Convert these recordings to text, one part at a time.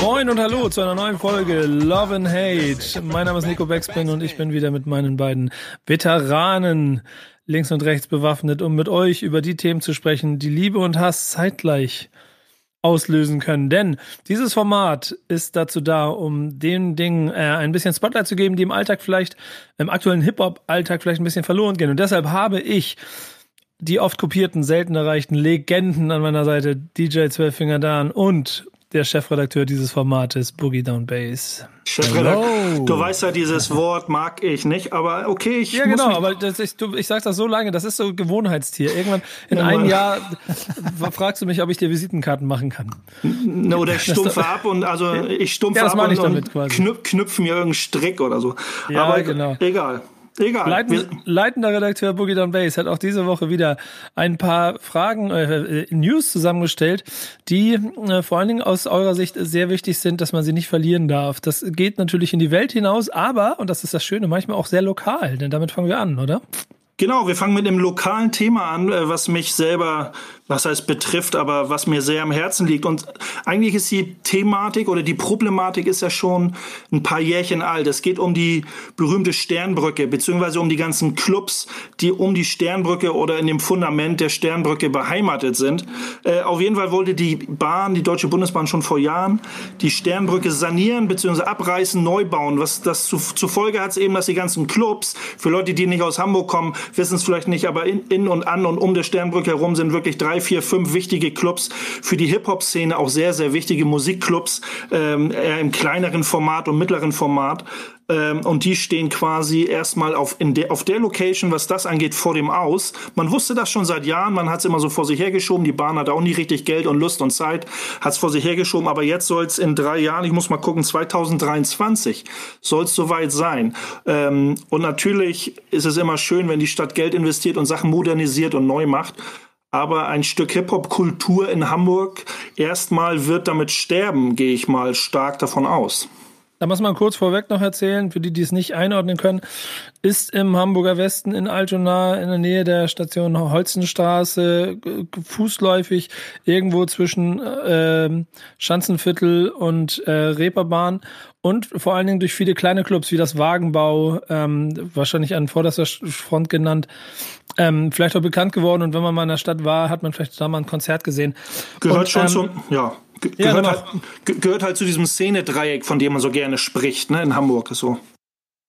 Moin und hallo zu einer neuen Folge Love and Hate. Mein Name ist Nico Beckspin und ich bin wieder mit meinen beiden Veteranen links und rechts bewaffnet, um mit euch über die Themen zu sprechen, die Liebe und Hass zeitgleich auslösen können. Denn dieses Format ist dazu da, um den Dingen äh, ein bisschen Spotlight zu geben, die im Alltag vielleicht, im aktuellen Hip-Hop-Alltag vielleicht ein bisschen verloren gehen. Und deshalb habe ich die oft kopierten, selten erreichten Legenden an meiner Seite, DJ Zwölffinger Dan und der Chefredakteur dieses Formates, Boogie Down Bass. Chefredakteur, du weißt ja, dieses Wort mag ich nicht, aber okay, ich Ja, genau, aber das, ich, du, ich sag das so lange, das ist so Gewohnheitstier. Irgendwann in ja, einem Jahr fragst du mich, ob ich dir Visitenkarten machen kann. Oder ich stumpfe ab und also ich stumpfe ja, ab und, und knüpf, knüpf mir irgendeinen Strick oder so. Ja, aber genau. egal. Egal. Leiten, leitender Redakteur Boogie Down Bass hat auch diese Woche wieder ein paar Fragen, äh, News zusammengestellt, die äh, vor allen Dingen aus eurer Sicht sehr wichtig sind, dass man sie nicht verlieren darf. Das geht natürlich in die Welt hinaus, aber, und das ist das Schöne, manchmal auch sehr lokal, denn damit fangen wir an, oder? Genau, wir fangen mit einem lokalen Thema an, äh, was mich selber was heißt betrifft, aber was mir sehr am Herzen liegt. Und eigentlich ist die Thematik oder die Problematik ist ja schon ein paar Jährchen alt. Es geht um die berühmte Sternbrücke, beziehungsweise um die ganzen Clubs, die um die Sternbrücke oder in dem Fundament der Sternbrücke beheimatet sind. Äh, auf jeden Fall wollte die Bahn, die Deutsche Bundesbahn schon vor Jahren, die Sternbrücke sanieren, beziehungsweise abreißen, neu bauen. Was das zu, zur Folge hat es eben, dass die ganzen Clubs, für Leute, die nicht aus Hamburg kommen, wissen es vielleicht nicht, aber in, in und an und um der Sternbrücke herum sind wirklich drei, vier, fünf wichtige Clubs, für die Hip-Hop-Szene auch sehr, sehr wichtige Musikclubs, ähm, eher im kleineren Format und mittleren Format. Ähm, und die stehen quasi erstmal auf, in der, auf der Location, was das angeht, vor dem Aus. Man wusste das schon seit Jahren, man hat es immer so vor sich hergeschoben. Die Bahn hat auch nie richtig Geld und Lust und Zeit, hat es vor sich hergeschoben. Aber jetzt soll es in drei Jahren, ich muss mal gucken, 2023 soll es soweit sein. Ähm, und natürlich ist es immer schön, wenn die Stadt Geld investiert und Sachen modernisiert und neu macht aber ein Stück Hip-Hop-Kultur in Hamburg erstmal wird damit sterben, gehe ich mal stark davon aus. Da muss man kurz vorweg noch erzählen, für die, die es nicht einordnen können, ist im Hamburger Westen in Altona in der Nähe der Station Holzenstraße fußläufig irgendwo zwischen äh, Schanzenviertel und äh, Reeperbahn und vor allen Dingen durch viele kleine Clubs wie das Wagenbau, ähm, wahrscheinlich an vorderster Front genannt, ähm, vielleicht auch bekannt geworden. Und wenn man mal in der Stadt war, hat man vielleicht da mal ein Konzert gesehen. Gehört und, schon ähm, zum, ja, gehört, ja, genau. halt, gehört halt zu diesem Szene-Dreieck, von dem man so gerne spricht, ne, in Hamburg so.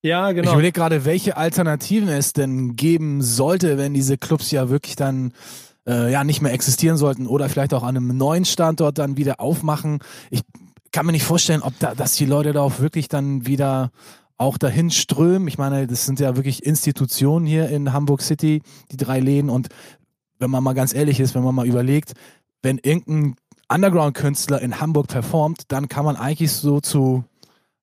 Ja, genau. Ich überlege gerade, welche Alternativen es denn geben sollte, wenn diese Clubs ja wirklich dann äh, ja nicht mehr existieren sollten oder vielleicht auch an einem neuen Standort dann wieder aufmachen. Ich kann mir nicht vorstellen, ob da, dass die Leute da auch wirklich dann wieder auch dahin strömen. Ich meine, das sind ja wirklich Institutionen hier in Hamburg City, die drei Läden. Und wenn man mal ganz ehrlich ist, wenn man mal überlegt, wenn irgendein Underground-Künstler in Hamburg performt, dann kann man eigentlich so zu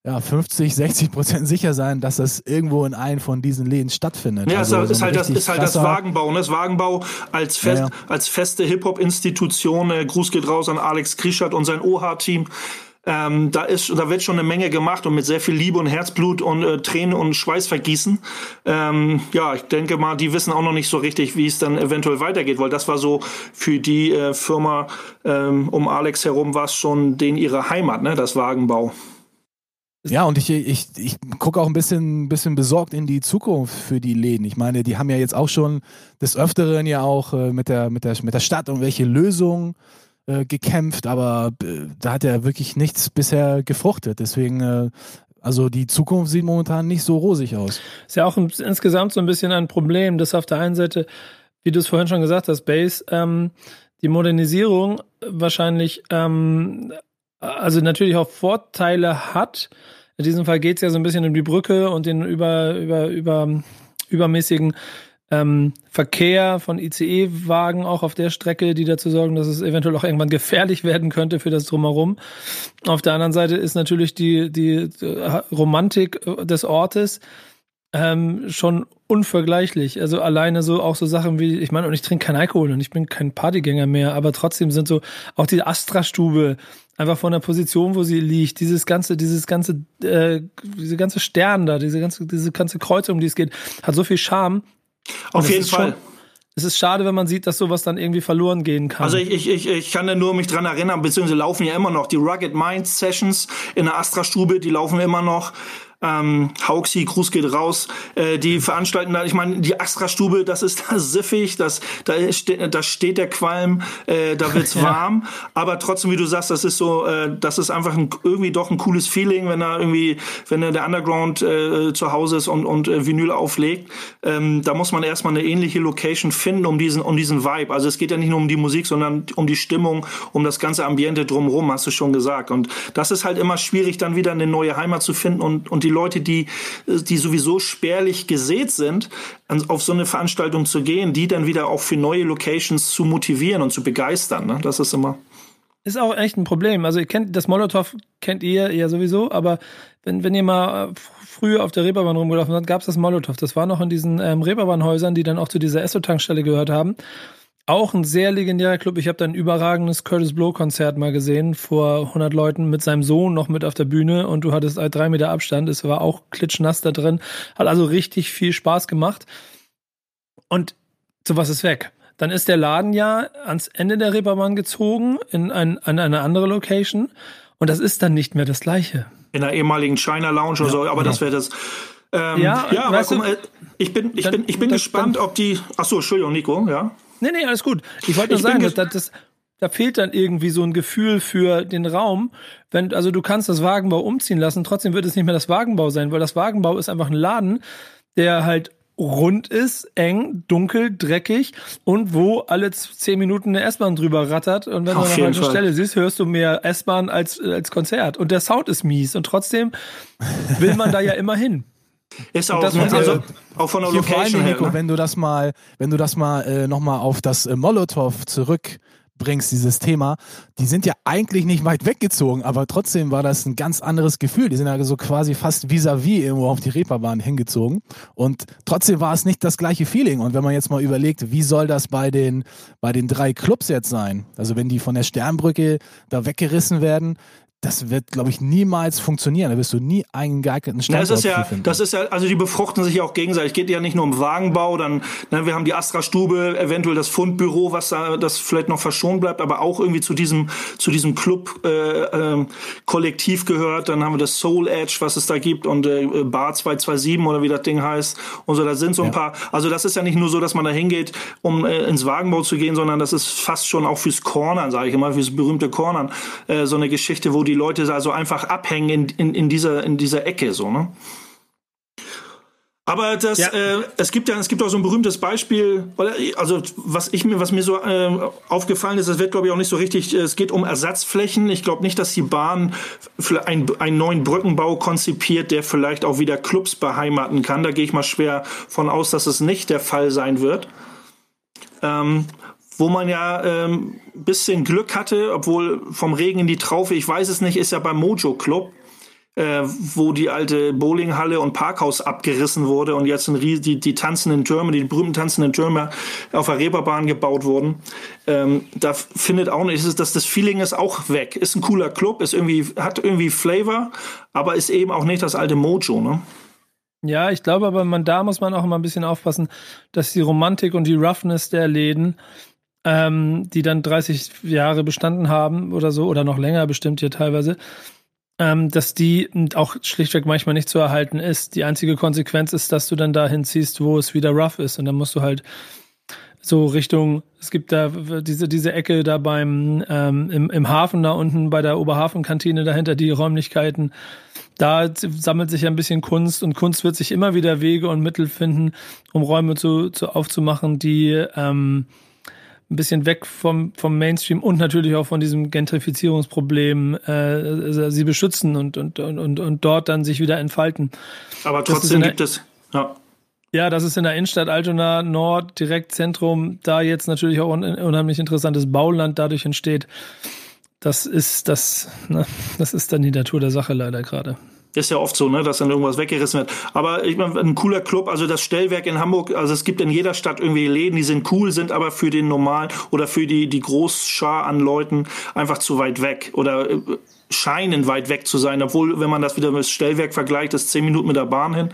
ja, 50, 60 Prozent sicher sein, dass das irgendwo in einem von diesen Läden stattfindet. Ja, also ist, halt das, ist halt das Wagenbau. Ne? Das Wagenbau als, fest, ja, ja. als feste Hip-Hop-Institution. Äh, Gruß geht raus an Alex Krischert und sein OH-Team. Ähm, da ist, da wird schon eine Menge gemacht und mit sehr viel Liebe und Herzblut und äh, Tränen und Schweißvergießen. Ähm, ja, ich denke mal, die wissen auch noch nicht so richtig, wie es dann eventuell weitergeht, weil das war so für die äh, Firma ähm, um Alex herum war es schon den ihre Heimat, ne, das Wagenbau. Ja, und ich, ich, ich gucke auch ein bisschen, bisschen besorgt in die Zukunft für die Läden. Ich meine, die haben ja jetzt auch schon des Öfteren ja auch äh, mit, der, mit, der, mit der Stadt irgendwelche Lösungen äh, gekämpft, aber äh, da hat er wirklich nichts bisher gefruchtet. Deswegen, äh, also die Zukunft sieht momentan nicht so rosig aus. Ist ja auch ein, insgesamt so ein bisschen ein Problem, dass auf der einen Seite, wie du es vorhin schon gesagt hast, Base, ähm, die Modernisierung wahrscheinlich, ähm, also natürlich auch Vorteile hat. In diesem Fall geht es ja so ein bisschen um die Brücke und den über, über, über, übermäßigen ähm, Verkehr von ICE-Wagen auch auf der Strecke, die dazu sorgen, dass es eventuell auch irgendwann gefährlich werden könnte für das Drumherum. Auf der anderen Seite ist natürlich die, die Romantik des Ortes ähm, schon unvergleichlich. Also alleine so auch so Sachen wie, ich meine, und ich trinke keinen Alkohol und ich bin kein Partygänger mehr, aber trotzdem sind so auch die Astra-Stube einfach von der Position, wo sie liegt, dieses ganze, dieses ganze, äh, diese ganze Stern da, diese ganze, diese ganze Kreuzung, um die es geht, hat so viel Charme, auf jeden Fall. Schon, es ist schade, wenn man sieht, dass sowas dann irgendwie verloren gehen kann. Also ich, ich, ich, ich kann da nur mich dran erinnern, beziehungsweise laufen ja immer noch die Rugged Minds Sessions in der Astra-Stube, die laufen immer noch ähm, Hauxi, Gruß geht raus, äh, die veranstalten da, ich meine, die Astra-Stube, das ist da siffig, das, da, steht, da steht der Qualm, äh, da wird's ja. warm, aber trotzdem, wie du sagst, das ist so, äh, das ist einfach ein, irgendwie doch ein cooles Feeling, wenn da irgendwie, wenn der Underground äh, zu Hause ist und, und äh, Vinyl auflegt, ähm, da muss man erstmal eine ähnliche Location finden, um diesen, um diesen Vibe, also es geht ja nicht nur um die Musik, sondern um die Stimmung, um das ganze Ambiente drumherum, hast du schon gesagt, und das ist halt immer schwierig, dann wieder eine neue Heimat zu finden und, und die die Leute, die, die sowieso spärlich gesät sind, auf so eine Veranstaltung zu gehen, die dann wieder auch für neue Locations zu motivieren und zu begeistern. Ne? Das ist immer. Ist auch echt ein Problem. Also ihr kennt das Molotow kennt ihr ja sowieso, aber wenn, wenn ihr mal früher auf der Reeperbahn rumgelaufen seid, gab es das Molotow. Das war noch in diesen ähm, Reeperbahnhäusern, die dann auch zu dieser Esso-Tankstelle gehört haben. Auch ein sehr legendärer Club. Ich habe da ein überragendes Curtis Blow Konzert mal gesehen vor 100 Leuten mit seinem Sohn noch mit auf der Bühne und du hattest drei Meter Abstand. Es war auch klitschnass da drin. Hat also richtig viel Spaß gemacht. Und sowas ist weg. Dann ist der Laden ja ans Ende der Reeperbahn gezogen in, ein, in eine andere Location und das ist dann nicht mehr das gleiche. In der ehemaligen China Lounge oder so, aber ja. das wäre das. Ähm, ja, ja aber guck mal, ich bin, ich dann, bin, ich bin gespannt, ob die. Ach so, Entschuldigung, Nico, ja. Nee, nee, alles gut. Ich wollte nur sagen, dass, das, da fehlt dann irgendwie so ein Gefühl für den Raum. Wenn, also du kannst das Wagenbau umziehen lassen, trotzdem wird es nicht mehr das Wagenbau sein, weil das Wagenbau ist einfach ein Laden, der halt rund ist, eng, dunkel, dreckig und wo alle zehn Minuten eine S-Bahn drüber rattert und wenn Auf du an der Stelle siehst, hörst du mehr S-Bahn als, als Konzert und der Sound ist mies und trotzdem will man da ja immer hin. Ist auch, das, ne? also, auch von der Location her. Nico, ne? wenn du das mal, wenn du das mal äh, nochmal auf das äh, Molotow zurückbringst, dieses Thema, die sind ja eigentlich nicht weit weggezogen, aber trotzdem war das ein ganz anderes Gefühl. Die sind ja so quasi fast vis-à-vis -vis irgendwo auf die Reeperbahn hingezogen und trotzdem war es nicht das gleiche Feeling. Und wenn man jetzt mal überlegt, wie soll das bei den, bei den drei Clubs jetzt sein? Also wenn die von der Sternbrücke da weggerissen werden, das wird, glaube ich, niemals funktionieren. Da wirst du nie einen geeigneten Standort das ist ja, finden. Das ist ja, also die befruchten sich ja auch gegenseitig. Geht ja nicht nur um Wagenbau, dann, ne, wir haben die Astra-Stube, eventuell das Fundbüro, was da, das vielleicht noch verschont bleibt, aber auch irgendwie zu diesem, zu diesem Club, äh, äh, Kollektiv gehört. Dann haben wir das Soul Edge, was es da gibt und äh, Bar 227 oder wie das Ding heißt. Und so, da sind so ein ja. paar, also das ist ja nicht nur so, dass man da hingeht, um äh, ins Wagenbau zu gehen, sondern das ist fast schon auch fürs Cornern, sage ich immer, fürs berühmte Cornern, äh, so eine Geschichte, wo die die Leute also einfach abhängen in, in, in, dieser, in dieser Ecke, so, ne? Aber das, ja. äh, es gibt ja, es gibt auch so ein berühmtes Beispiel, also was ich mir, was mir so äh, aufgefallen ist, das wird glaube ich auch nicht so richtig. Es geht um Ersatzflächen. Ich glaube nicht, dass die Bahn für ein, einen neuen Brückenbau konzipiert, der vielleicht auch wieder Clubs beheimaten kann. Da gehe ich mal schwer von aus, dass es nicht der Fall sein wird. Ähm, wo man ja ähm, bisschen Glück hatte, obwohl vom Regen in die Traufe, ich weiß es nicht, ist ja beim Mojo Club, äh, wo die alte Bowlinghalle und Parkhaus abgerissen wurde und jetzt die, die tanzenden Türme, die berühmten tanzenden Türme auf der Reeperbahn gebaut wurden. Ähm, da findet auch nicht, ist das, das Feeling ist auch weg. Ist ein cooler Club, ist irgendwie, hat irgendwie Flavor, aber ist eben auch nicht das alte Mojo, ne? Ja, ich glaube aber, man, da muss man auch immer ein bisschen aufpassen, dass die Romantik und die Roughness der Läden ähm, die dann 30 Jahre bestanden haben oder so, oder noch länger bestimmt hier teilweise, ähm, dass die auch schlichtweg manchmal nicht zu erhalten ist. Die einzige Konsequenz ist, dass du dann dahin ziehst, wo es wieder rough ist. Und dann musst du halt so Richtung, es gibt da diese, diese Ecke da beim, ähm, im, im Hafen da unten bei der Oberhafenkantine dahinter, die Räumlichkeiten. Da sammelt sich ein bisschen Kunst und Kunst wird sich immer wieder Wege und Mittel finden, um Räume zu, zu aufzumachen, die ähm, ein bisschen weg vom, vom Mainstream und natürlich auch von diesem Gentrifizierungsproblem äh, sie beschützen und, und, und, und dort dann sich wieder entfalten. Aber trotzdem gibt es, ja. Ja, das ist in der Innenstadt Altona Nord, direkt Zentrum, da jetzt natürlich auch ein unheimlich interessantes Bauland dadurch entsteht. Das ist das, ne, das ist dann die Natur der Sache leider gerade. Ist ja oft so, ne, dass dann irgendwas weggerissen wird. Aber ich meine, ein cooler Club, also das Stellwerk in Hamburg, also es gibt in jeder Stadt irgendwie Läden, die sind cool, sind aber für den normalen oder für die, die Großschar an Leuten einfach zu weit weg oder äh, scheinen weit weg zu sein, obwohl, wenn man das wieder mit Stellwerk vergleicht, ist zehn Minuten mit der Bahn hin.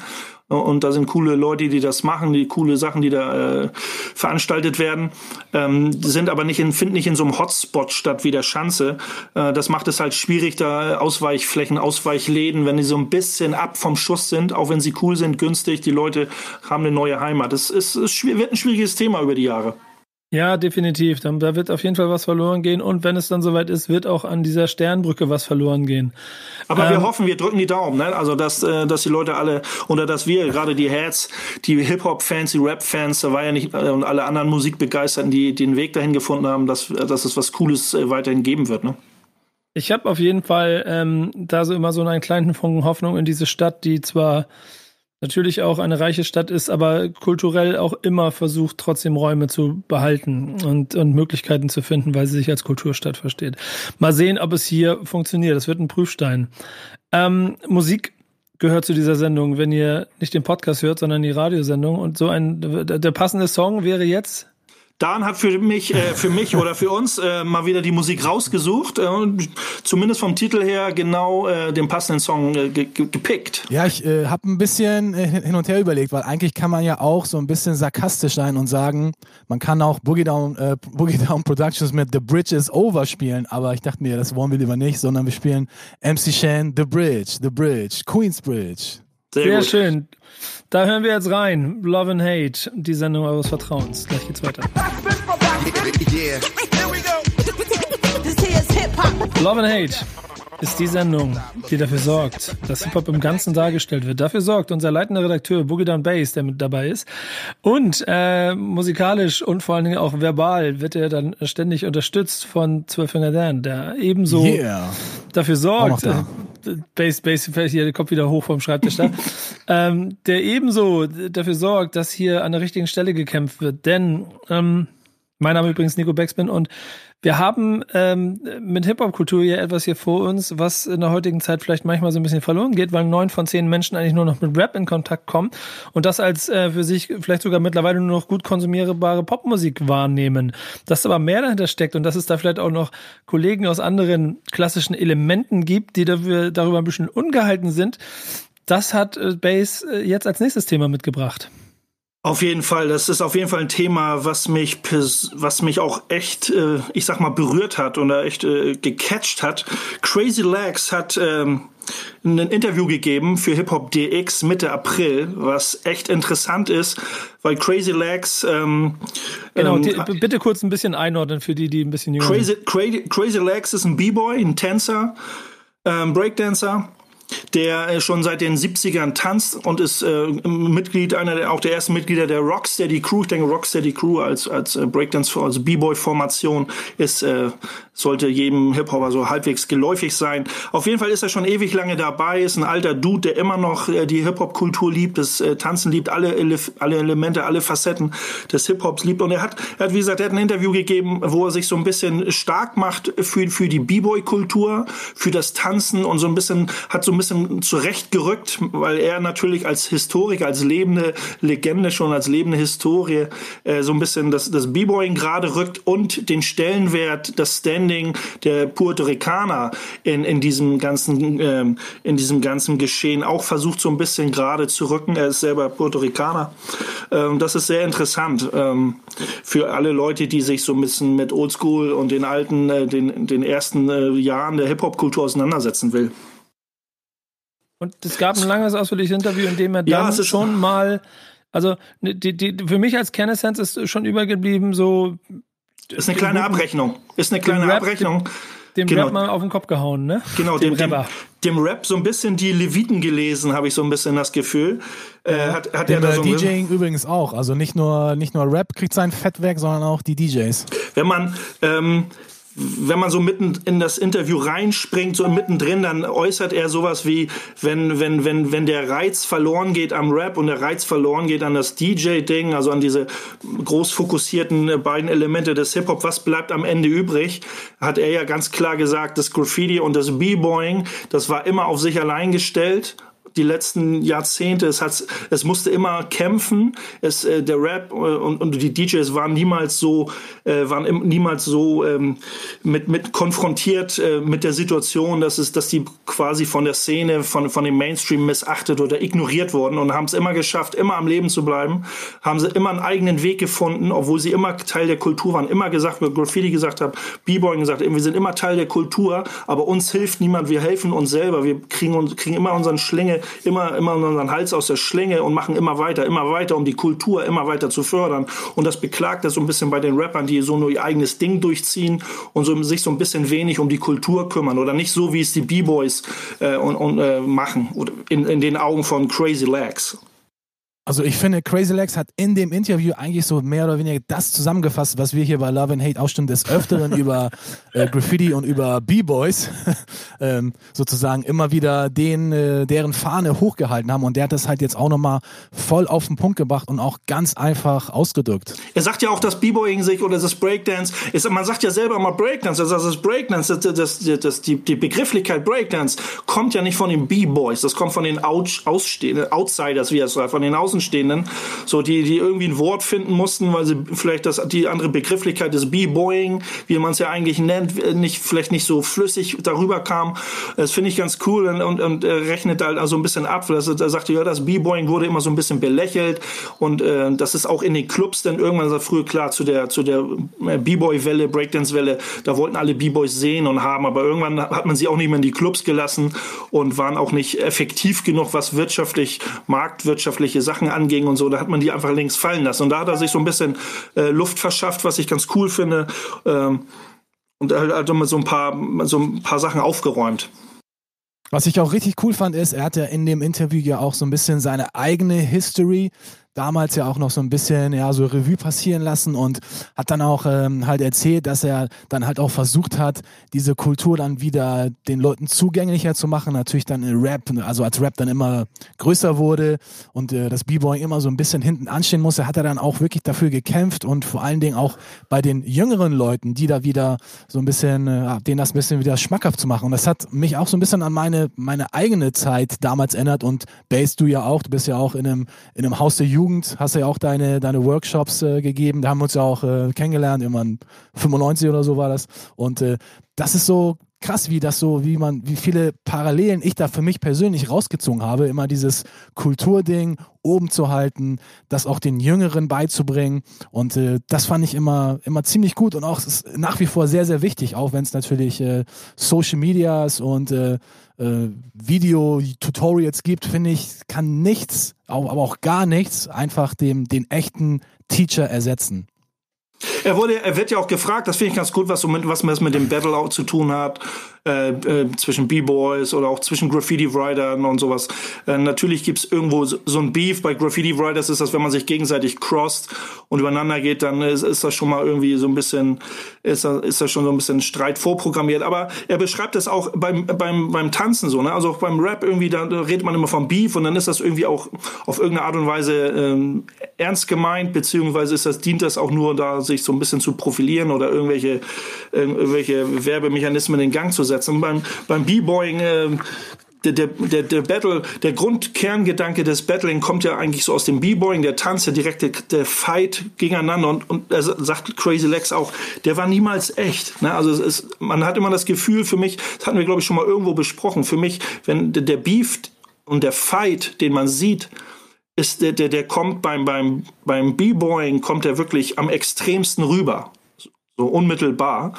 Und da sind coole Leute, die das machen, die coole Sachen, die da äh, veranstaltet werden, ähm, sind aber nicht in, finden nicht in so einem Hotspot statt wie der Schanze. Äh, das macht es halt schwierig, da Ausweichflächen, Ausweichläden, wenn die so ein bisschen ab vom Schuss sind, auch wenn sie cool sind, günstig, die Leute haben eine neue Heimat. Das ist, ist wird ein schwieriges Thema über die Jahre. Ja, definitiv. Da wird auf jeden Fall was verloren gehen. Und wenn es dann soweit ist, wird auch an dieser Sternbrücke was verloren gehen. Aber ähm, wir hoffen, wir drücken die Daumen, ne? Also, dass, äh, dass die Leute alle, oder dass wir, gerade die Heads, die Hip-Hop-Fans, die Rap-Fans, da war ja nicht, äh, und alle anderen Musikbegeisterten, die, die den Weg dahin gefunden haben, dass, dass es was Cooles äh, weiterhin geben wird, ne? Ich habe auf jeden Fall ähm, da so immer so einen kleinen Funken Hoffnung in diese Stadt, die zwar natürlich auch eine reiche Stadt ist, aber kulturell auch immer versucht, trotzdem Räume zu behalten und, und Möglichkeiten zu finden, weil sie sich als Kulturstadt versteht. Mal sehen, ob es hier funktioniert. Das wird ein Prüfstein. Ähm, Musik gehört zu dieser Sendung, wenn ihr nicht den Podcast hört, sondern die Radiosendung. Und so ein der passende Song wäre jetzt Dan hat für mich, äh, für mich oder für uns äh, mal wieder die Musik rausgesucht, äh, zumindest vom Titel her genau äh, den passenden Song äh, ge gepickt. Ja, ich äh, habe ein bisschen äh, hin und her überlegt, weil eigentlich kann man ja auch so ein bisschen sarkastisch sein und sagen, man kann auch Boogie Down, äh, Boogie Down Productions mit The Bridge is Over spielen, aber ich dachte mir, das wollen wir lieber nicht, sondern wir spielen MC Shan, The Bridge, The Bridge, Queensbridge. Sehr, Sehr schön. Da hören wir jetzt rein. Love and Hate, die Sendung eures Vertrauens. Gleich geht's weiter. Love and Hate ist die Sendung, die dafür sorgt, dass Hip-Hop im Ganzen dargestellt wird. Dafür sorgt unser leitender Redakteur Boogie Down Bass, der mit dabei ist. Und äh, musikalisch und vor allen Dingen auch verbal wird er dann ständig unterstützt von Zwölf Finger Dan, der ebenso yeah. dafür sorgt, äh, Bass, Bass, hier kommt wieder hoch vom Schreibtisch da, ähm, der ebenso dafür sorgt, dass hier an der richtigen Stelle gekämpft wird. Denn ähm, mein Name ist übrigens Nico Beckspin und wir haben ähm, mit Hip-Hop-Kultur ja etwas hier vor uns, was in der heutigen Zeit vielleicht manchmal so ein bisschen verloren geht, weil neun von zehn Menschen eigentlich nur noch mit Rap in Kontakt kommen und das als äh, für sich vielleicht sogar mittlerweile nur noch gut konsumierbare Popmusik wahrnehmen. Dass aber mehr dahinter steckt und dass es da vielleicht auch noch Kollegen aus anderen klassischen Elementen gibt, die dafür, darüber ein bisschen ungehalten sind, das hat äh, Bass äh, jetzt als nächstes Thema mitgebracht. Auf jeden Fall, das ist auf jeden Fall ein Thema, was mich, was mich auch echt, äh, ich sag mal, berührt hat oder echt äh, gecatcht hat. Crazy Legs hat ähm, ein Interview gegeben für Hip Hop DX Mitte April, was echt interessant ist, weil Crazy Legs ähm, genau, die, ähm, bitte kurz ein bisschen einordnen für die, die ein bisschen jünger Crazy, Crazy, Crazy Legs ist ein B-Boy, ein Tänzer, ähm, Breakdancer der äh, schon seit den 70ern tanzt und ist äh, Mitglied, einer der, auch der ersten Mitglieder der Rocksteady Crew. Ich denke, Rocksteady Crew als, als äh, Breakdance, als B-Boy-Formation ist äh, sollte jedem Hip-Hopper so halbwegs geläufig sein. Auf jeden Fall ist er schon ewig lange dabei, ist ein alter Dude, der immer noch äh, die Hip-Hop-Kultur liebt, das äh, Tanzen liebt, alle, Ele alle Elemente, alle Facetten des Hip-Hops liebt. Und er hat, er hat, wie gesagt, er hat ein Interview gegeben, wo er sich so ein bisschen stark macht für, für die B-Boy-Kultur, für das Tanzen und so ein bisschen, hat so ein bisschen zurechtgerückt, weil er natürlich als Historiker, als lebende Legende schon, als lebende Historie, äh, so ein bisschen das, das B-Boying gerade rückt und den Stellenwert, das Stand Standing der Puerto Ricaner in, in diesem ganzen ähm, in diesem ganzen Geschehen auch versucht so ein bisschen gerade zu rücken. Er ist selber Puerto Ricaner. Ähm, das ist sehr interessant ähm, für alle Leute, die sich so ein bisschen mit Oldschool und den alten, äh, den, den ersten äh, Jahren der Hip-Hop-Kultur auseinandersetzen will. Und es gab ein langes, ausführliches Interview, in dem er dann ja, schon mal, also die, die, für mich als Kennessense ist schon übergeblieben, so ist eine kleine Abrechnung. Ist eine kleine Rap, Abrechnung. Dem, dem genau. Rap mal auf den Kopf gehauen, ne? Genau, dem, dem, dem, Rap so ein bisschen die Leviten gelesen, habe ich so ein bisschen das Gefühl. Äh, hat, hat er da so DJing übrigens auch. Also nicht nur, nicht nur Rap kriegt sein Fett weg, sondern auch die DJs. Wenn man ähm, wenn man so mitten in das Interview reinspringt, so mittendrin, dann äußert er sowas wie, wenn, wenn, wenn, wenn der Reiz verloren geht am Rap und der Reiz verloren geht an das DJ-Ding, also an diese groß fokussierten äh, beiden Elemente des Hip-Hop, was bleibt am Ende übrig? Hat er ja ganz klar gesagt, das Graffiti und das B-Boying, das war immer auf sich allein gestellt die letzten Jahrzehnte. Es, hat, es musste immer kämpfen. Es, äh, der Rap äh, und, und die DJs waren niemals so, äh, waren im, niemals so ähm, mit, mit konfrontiert äh, mit der Situation, dass es, dass die quasi von der Szene, von, von dem Mainstream missachtet oder ignoriert wurden und haben es immer geschafft, immer am Leben zu bleiben. Haben sie immer einen eigenen Weg gefunden, obwohl sie immer Teil der Kultur waren. Immer gesagt, Graffiti gesagt haben, B-Boy gesagt, wir sind immer Teil der Kultur, aber uns hilft niemand. Wir helfen uns selber. Wir kriegen, uns, kriegen immer unseren Schlinge immer, immer unseren Hals aus der Schlinge und machen immer weiter, immer weiter, um die Kultur immer weiter zu fördern. Und das beklagt das so ein bisschen bei den Rappern, die so nur ihr eigenes Ding durchziehen und so, sich so ein bisschen wenig um die Kultur kümmern oder nicht so, wie es die B-Boys äh, und, und, äh, machen in, in den Augen von Crazy Legs. Also ich finde, Crazy Legs hat in dem Interview eigentlich so mehr oder weniger das zusammengefasst, was wir hier bei Love and Hate ausstimmen, des Öfteren über äh, Graffiti und über B-Boys ähm, sozusagen immer wieder den, äh, deren Fahne hochgehalten haben und der hat das halt jetzt auch nochmal voll auf den Punkt gebracht und auch ganz einfach ausgedrückt. Er sagt ja auch, dass B-Boying sich oder das Breakdance, ist, man sagt ja selber mal Breakdance, also das Breakdance, das, das, das, das, die, die Begrifflichkeit Breakdance kommt ja nicht von den B-Boys, das kommt von den Out, Outsiders, wie er es sagt, von den Außen Außenstehenden, so die, die irgendwie ein Wort finden mussten, weil sie vielleicht das, die andere Begrifflichkeit des B-Boying, wie man es ja eigentlich nennt, nicht, vielleicht nicht so flüssig darüber kam. Das finde ich ganz cool und, und, und rechnet halt also ein bisschen ab. Also, er sagte, ja, das B-Boying wurde immer so ein bisschen belächelt und äh, das ist auch in den Clubs dann irgendwann so früher klar zu der, zu der äh, B-Boy-Welle, Breakdance-Welle, da wollten alle B-Boys sehen und haben, aber irgendwann hat man sie auch nicht mehr in die Clubs gelassen und waren auch nicht effektiv genug, was wirtschaftlich, marktwirtschaftliche Sachen Sachen anging und so, da hat man die einfach links fallen lassen. Und da hat er sich so ein bisschen äh, Luft verschafft, was ich ganz cool finde. Ähm, und er hat also so ein paar, so ein paar Sachen aufgeräumt. Was ich auch richtig cool fand, ist, er hat ja in dem Interview ja auch so ein bisschen seine eigene History damals ja auch noch so ein bisschen ja so Revue passieren lassen und hat dann auch ähm, halt erzählt, dass er dann halt auch versucht hat, diese Kultur dann wieder den Leuten zugänglicher zu machen. Natürlich dann in Rap, also als Rap dann immer größer wurde und äh, das B-Boy immer so ein bisschen hinten anstehen musste, hat er dann auch wirklich dafür gekämpft und vor allen Dingen auch bei den jüngeren Leuten, die da wieder so ein bisschen, äh, denen das ein bisschen wieder schmackhaft zu machen. Und das hat mich auch so ein bisschen an meine meine eigene Zeit damals erinnert und Bass du ja auch, du bist ja auch in einem in einem Haus der Jugend Jugend hast du ja auch deine, deine Workshops äh, gegeben. Da haben wir uns ja auch äh, kennengelernt, irgendwann 95 oder so war das. Und äh, das ist so krass, wie das so, wie man, wie viele Parallelen ich da für mich persönlich rausgezogen habe, immer dieses Kulturding oben zu halten, das auch den Jüngeren beizubringen. Und äh, das fand ich immer, immer ziemlich gut und auch ist nach wie vor sehr, sehr wichtig, auch wenn es natürlich äh, Social Medias und äh, äh, Video-Tutorials gibt, finde ich, kann nichts, aber auch gar nichts einfach dem, den echten Teacher ersetzen. Er wurde, er wird ja auch gefragt, das finde ich ganz gut, was, was das mit dem Battle auch zu tun hat äh, äh, zwischen B-Boys oder auch zwischen Graffiti-Writern und sowas. Äh, natürlich gibt's irgendwo so, so ein Beef. Bei Graffiti-Writers ist das, wenn man sich gegenseitig crossed und übereinander geht, dann ist, ist das schon mal irgendwie so ein bisschen, ist da, ist das schon so ein bisschen Streit vorprogrammiert. Aber er beschreibt das auch beim, beim, beim Tanzen so, ne? Also auch beim Rap irgendwie, da, da redet man immer vom Beef und dann ist das irgendwie auch auf irgendeine Art und Weise ähm, ernst gemeint, beziehungsweise ist das, dient das auch nur da, sich so ein bisschen zu profilieren oder irgendwelche, irgendwelche Werbemechanismen in Gang zu setzen beim, beim B-Boying, äh, der, der, der Battle, der Grundkerngedanke des Battling kommt ja eigentlich so aus dem B-Boying, der Tanz, der direkte der Fight gegeneinander und, und er sagt Crazy Legs auch, der war niemals echt. Ne? Also es ist, man hat immer das Gefühl für mich, das hatten wir glaube ich schon mal irgendwo besprochen, für mich, wenn der Beef und der Fight, den man sieht, ist der, der, der kommt beim, beim, beim B-Boying, kommt er wirklich am extremsten rüber. So unmittelbar.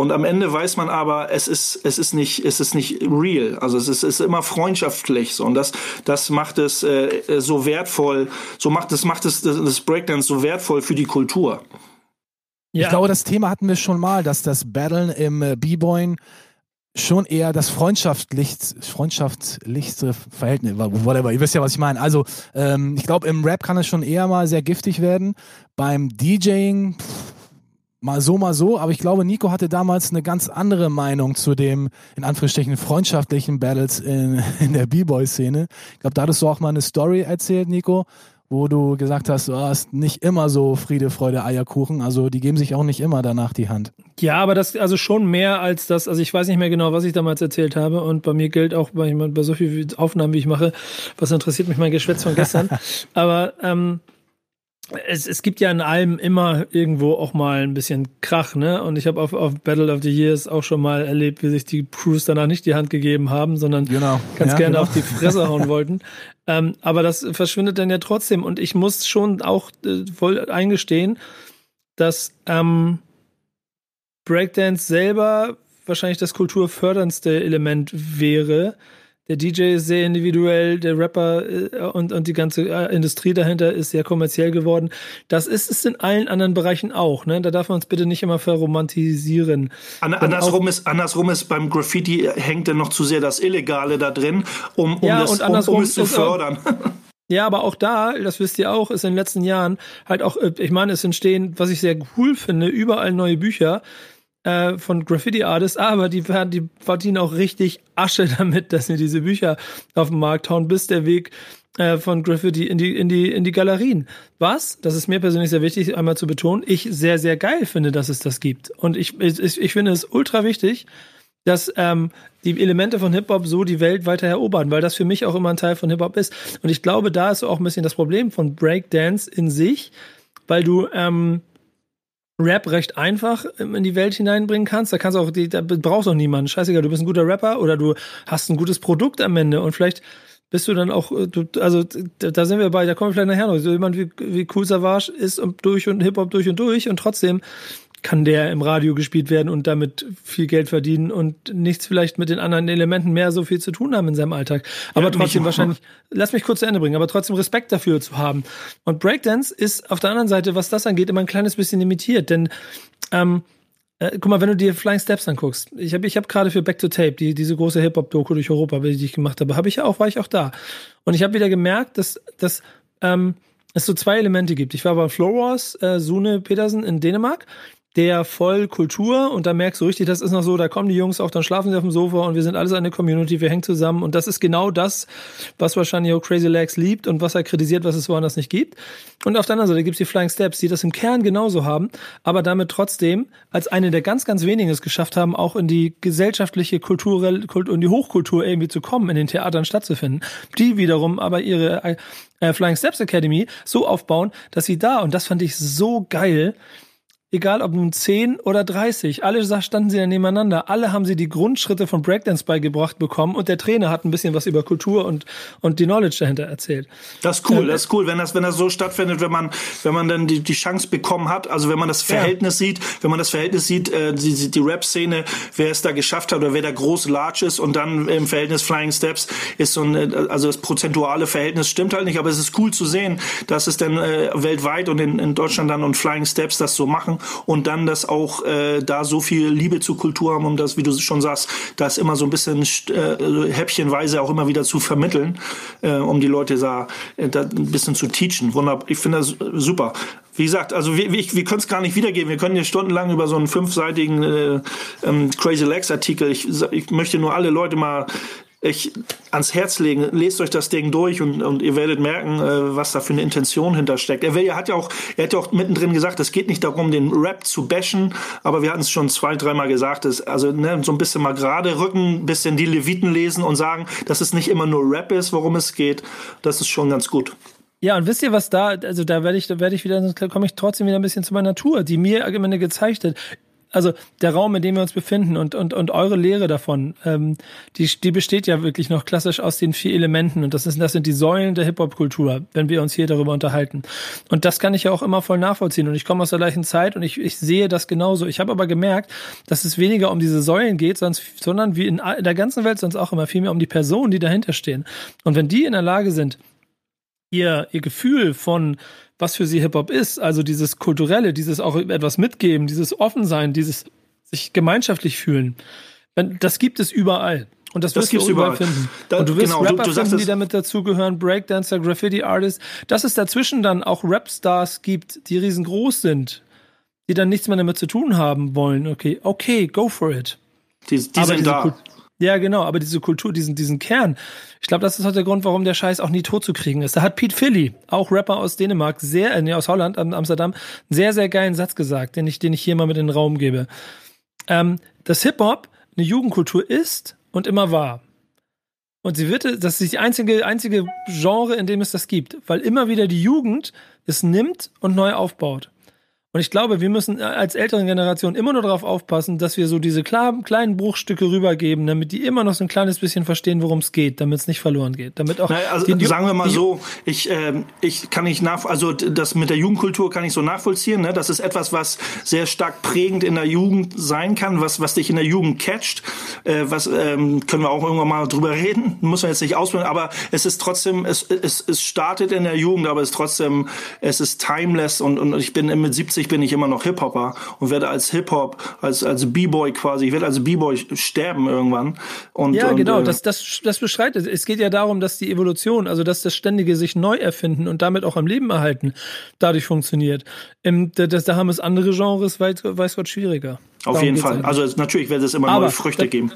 Und am Ende weiß man aber, es ist, es ist nicht, es ist nicht real. Also es ist, es ist immer freundschaftlich so. Und das, das macht es äh, so wertvoll, so macht es, macht es das Breakdance so wertvoll für die Kultur. Ja. Ich glaube, das Thema hatten wir schon mal, dass das Battlen im äh, B-Boying schon eher das freundschaftlichste, Verhältnis, whatever, ihr wisst ja, was ich meine. Also, ähm, ich glaube, im Rap kann es schon eher mal sehr giftig werden. Beim DJing, pff, mal so, mal so, aber ich glaube, Nico hatte damals eine ganz andere Meinung zu dem, in Anführungsstrichen, freundschaftlichen Battles in, in der B-Boy-Szene. Ich glaube, da hattest du auch mal eine Story erzählt, Nico, wo du gesagt hast, du hast nicht immer so Friede, Freude, Eierkuchen. Also die geben sich auch nicht immer danach die Hand. Ja, aber das, also schon mehr als das, also ich weiß nicht mehr genau, was ich damals erzählt habe. Und bei mir gilt auch bei, bei so vielen Aufnahmen, wie ich mache, was interessiert mich mein Geschwätz von gestern. aber ähm, es, es gibt ja in allem immer irgendwo auch mal ein bisschen Krach, ne? Und ich habe auf, auf Battle of the Years auch schon mal erlebt, wie sich die Crews danach nicht die Hand gegeben haben, sondern genau. ganz ja, gerne genau. auf die Fresse hauen wollten. Ähm, aber das verschwindet dann ja trotzdem. Und ich muss schon auch äh, voll eingestehen, dass ähm, Breakdance selber wahrscheinlich das kulturförderndste Element wäre der DJ ist sehr individuell, der Rapper äh, und, und die ganze äh, Industrie dahinter ist sehr kommerziell geworden. Das ist es in allen anderen Bereichen auch. Ne? Da darf man uns bitte nicht immer verromantisieren. An, andersrum, ist, andersrum ist beim Graffiti hängt dann noch zu sehr das Illegale da drin, um, um, ja, das, um, um es zu fördern. Ja, aber auch da, das wisst ihr auch, ist in den letzten Jahren halt auch, äh, ich meine, es entstehen, was ich sehr cool finde, überall neue Bücher äh, von Graffiti-Artists, aber die, die verdienen auch richtig Asche damit, dass sie diese Bücher auf den Markt hauen, bis der Weg äh, von Graffiti in die, in, die, in die Galerien. Was, das ist mir persönlich sehr wichtig, einmal zu betonen, ich sehr, sehr geil finde, dass es das gibt. Und ich, ich, ich finde es ultra wichtig, dass ähm, die Elemente von Hip-Hop so die Welt weiter erobern, weil das für mich auch immer ein Teil von Hip-Hop ist. Und ich glaube, da ist auch ein bisschen das Problem von Breakdance in sich, weil du ähm, Rap recht einfach in die Welt hineinbringen kannst. Da kannst du auch, die, da brauchst auch niemanden. Scheißegal, du bist ein guter Rapper oder du hast ein gutes Produkt am Ende und vielleicht bist du dann auch, äh, du, also da sind wir bei, da kommen wir vielleicht nachher noch. So jemand wie, wie Cool Savage ist durch und Hip-Hop durch und durch und trotzdem kann der im Radio gespielt werden und damit viel Geld verdienen und nichts vielleicht mit den anderen Elementen mehr so viel zu tun haben in seinem Alltag. Aber ja, trotzdem wahrscheinlich, lass mich kurz zu Ende bringen, aber trotzdem Respekt dafür zu haben. Und Breakdance ist auf der anderen Seite, was das angeht, immer ein kleines bisschen limitiert, denn ähm, äh, guck mal, wenn du dir Flying Steps anguckst, ich habe ich hab gerade für Back to Tape, die, diese große Hip-Hop-Doku durch Europa, die ich gemacht habe, habe ich auch, war ich auch da. Und ich habe wieder gemerkt, dass, dass ähm, es so zwei Elemente gibt. Ich war bei Flowers, äh, Sune Petersen in Dänemark der voll Kultur und da merkst du richtig, das ist noch so, da kommen die Jungs auch, dann schlafen sie auf dem Sofa und wir sind alles eine Community, wir hängen zusammen und das ist genau das, was wahrscheinlich auch Crazy Legs liebt und was er kritisiert, was es woanders nicht gibt. Und auf der anderen Seite gibt's die Flying Steps, die das im Kern genauso haben, aber damit trotzdem als eine der ganz, ganz wenigen es geschafft haben, auch in die gesellschaftliche kulturelle Kult und die Hochkultur irgendwie zu kommen, in den Theatern stattzufinden. Die wiederum aber ihre äh, Flying Steps Academy so aufbauen, dass sie da, und das fand ich so geil, egal ob nun 10 oder 30, alle standen sie ja nebeneinander. Alle haben sie die Grundschritte von Breakdance beigebracht bekommen und der Trainer hat ein bisschen was über Kultur und, und die Knowledge dahinter erzählt. Das ist cool, das ist cool, wenn das, wenn das so stattfindet, wenn man, wenn man dann die, die Chance bekommen hat, also wenn man das Verhältnis ja. sieht, wenn man das Verhältnis sieht, äh, die, die Rap-Szene, wer es da geschafft hat oder wer da groß large ist und dann im Verhältnis Flying Steps ist so ein, äh, also das prozentuale Verhältnis stimmt halt nicht, aber es ist cool zu sehen, dass es dann äh, weltweit und in, in Deutschland dann und Flying Steps das so machen und dann das auch äh, da so viel Liebe zur Kultur haben, um das, wie du schon sagst, das immer so ein bisschen äh, häppchenweise auch immer wieder zu vermitteln, äh, um die Leute da, äh, da ein bisschen zu teachen. Wunderbar. Ich finde das super. Wie gesagt, also wir, wir, wir können es gar nicht wiedergeben. Wir können hier stundenlang über so einen fünfseitigen äh, ähm, Crazy Legs Artikel. Ich, ich möchte nur alle Leute mal ich ans Herz legen. Lest euch das Ding durch und, und ihr werdet merken, äh, was da für eine Intention hintersteckt. Er, will, er hat ja auch, er hat ja auch mittendrin gesagt, es geht nicht darum, den Rap zu bashen, aber wir hatten es schon zwei, dreimal gesagt, dass, also ne, so ein bisschen mal gerade rücken, bisschen die Leviten lesen und sagen, dass es nicht immer nur Rap ist, worum es geht. Das ist schon ganz gut. Ja, und wisst ihr, was da, also da werde ich, da werde ich wieder, komme ich trotzdem wieder ein bisschen zu meiner Natur, die mir am Ende gezeigt hat also der Raum, in dem wir uns befinden und, und, und eure Lehre davon, ähm, die, die besteht ja wirklich noch klassisch aus den vier Elementen und das, ist, das sind die Säulen der Hip-Hop-Kultur, wenn wir uns hier darüber unterhalten. Und das kann ich ja auch immer voll nachvollziehen und ich komme aus der gleichen Zeit und ich, ich sehe das genauso. Ich habe aber gemerkt, dass es weniger um diese Säulen geht, sonst, sondern wie in der ganzen Welt sonst auch immer viel mehr um die Personen, die dahinter stehen. Und wenn die in der Lage sind, ihr, ihr Gefühl von was für sie Hip-Hop ist. Also dieses Kulturelle, dieses auch etwas mitgeben, dieses Offensein, dieses sich gemeinschaftlich fühlen. Das gibt es überall. Und das, das wirst du überall, finden. Da, und du wirst genau, Rapper du, du finden, die damit dazugehören, Breakdancer, Graffiti-Artists. Dass es dazwischen dann auch Rapstars gibt, die riesengroß sind, die dann nichts mehr damit zu tun haben wollen. Okay, okay, go for it. Die, die sind da. Ja, genau, aber diese Kultur, diesen, diesen Kern, ich glaube, das ist auch der Grund, warum der Scheiß auch nie tot zu kriegen ist. Da hat Pete Philly, auch Rapper aus Dänemark, sehr, äh, nee, aus Holland, Amsterdam, einen sehr, sehr geilen Satz gesagt, den ich, den ich hier mal mit in den Raum gebe. Ähm, dass Hip-Hop eine Jugendkultur ist und immer war. Und sie wird, das ist die einzige, einzige Genre, in dem es das gibt, weil immer wieder die Jugend es nimmt und neu aufbaut. Und ich glaube, wir müssen als älteren Generation immer nur darauf aufpassen, dass wir so diese kleinen Bruchstücke rübergeben, damit die immer noch so ein kleines bisschen verstehen, worum es geht, damit es nicht verloren geht. Damit auch naja, also die, sagen wir mal so, ich, äh, ich kann nicht nach, also das mit der Jugendkultur kann ich so nachvollziehen. Ne? Das ist etwas, was sehr stark prägend in der Jugend sein kann, was, was dich in der Jugend catcht. Äh, was ähm, können wir auch irgendwann mal drüber reden, muss man jetzt nicht ausbilden, aber es ist trotzdem, es, es, es startet in der Jugend, aber es ist trotzdem, es ist timeless und, und ich bin mit 70 bin ich immer noch Hip-Hopper und werde als Hip-Hop, als, als B-Boy quasi, ich werde als B-Boy sterben irgendwann. Und, ja, und, genau, äh, das, das, das beschreibt es. Es geht ja darum, dass die Evolution, also dass das ständige sich neu erfinden und damit auch am Leben erhalten, dadurch funktioniert. Im, das, da haben es andere Genres, weiß, weiß Gott, schwieriger. Auf darum jeden Fall. Halt. Also natürlich wird es immer Aber neue Früchte da, geben.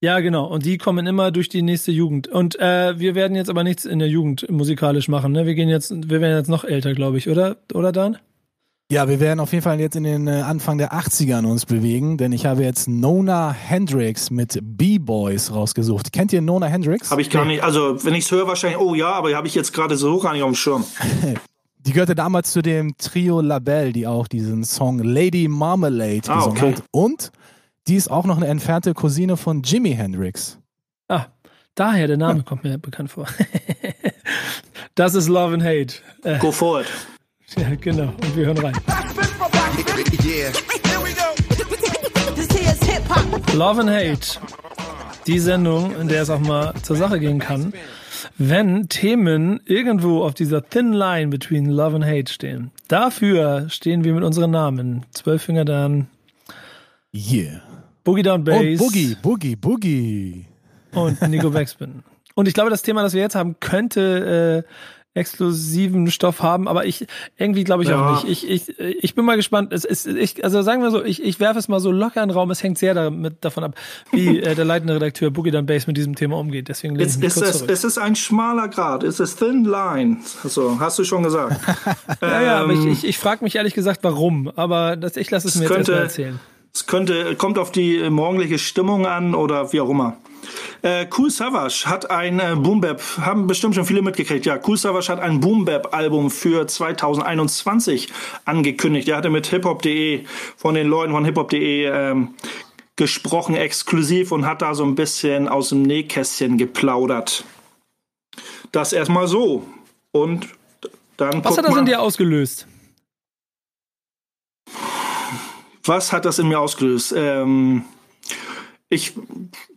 Ja, genau. Und die kommen immer durch die nächste Jugend. Und äh, wir werden jetzt aber nichts in der Jugend musikalisch machen. Ne? Wir gehen jetzt, wir werden jetzt noch älter, glaube ich, oder? Oder Dan? Ja, wir werden auf jeden Fall jetzt in den äh, Anfang der 80ern uns bewegen, denn ich habe jetzt Nona Hendrix mit B-Boys rausgesucht. Kennt ihr Nona Hendrix? Habe ich gar nicht. Also, wenn ich es höre, wahrscheinlich, oh ja, aber habe ich jetzt gerade so gar nicht auf dem Schirm. Die gehörte damals zu dem Trio Labelle, die auch diesen Song Lady Marmalade ah, gesungen okay. hat. Und die ist auch noch eine entfernte Cousine von Jimi Hendrix. Ah, daher der Name ja. kommt mir bekannt vor. das ist Love and Hate. Äh, Go for it. Ja, genau. Und wir hören rein. Love and Hate. Die Sendung, in der es auch mal zur Sache gehen kann, wenn Themen irgendwo auf dieser thin line between Love and Hate stehen. Dafür stehen wir mit unseren Namen. Zwölf Finger dann. Yeah. Boogie Down Bass. Und Boogie, Boogie, Boogie. Und Nico Backspin. Und ich glaube, das Thema, das wir jetzt haben, könnte äh, exklusiven Stoff haben, aber ich irgendwie glaube ich ja. auch nicht. Ich, ich, ich bin mal gespannt. Es ist, ich, also sagen wir so, ich, ich werfe es mal so locker in den Raum. Es hängt sehr damit, davon ab, wie äh, der leitende Redakteur Boogie Down Bass mit diesem Thema umgeht. Deswegen lehne ich mich kurz es, es ist ein schmaler Grad. Es ist thin line. Also, hast du schon gesagt. ja, ja, aber ich, ähm, ich, ich frage mich ehrlich gesagt, warum. Aber das, ich lasse es mir jetzt erstmal erzählen. Es könnte, kommt auf die morgendliche Stimmung an oder wie auch immer. Äh, cool Savage hat ein äh, Boom Bap, haben bestimmt schon viele mitgekriegt. Ja, Cool Savage hat ein Boom Bap Album für 2021 angekündigt. Er hatte mit hiphop.de von den Leuten von hiphop.de ähm, gesprochen exklusiv und hat da so ein bisschen aus dem Nähkästchen geplaudert. Das erstmal so. Und dann. Was hat das in dir ausgelöst? Was hat das in mir ausgelöst? Ähm, ich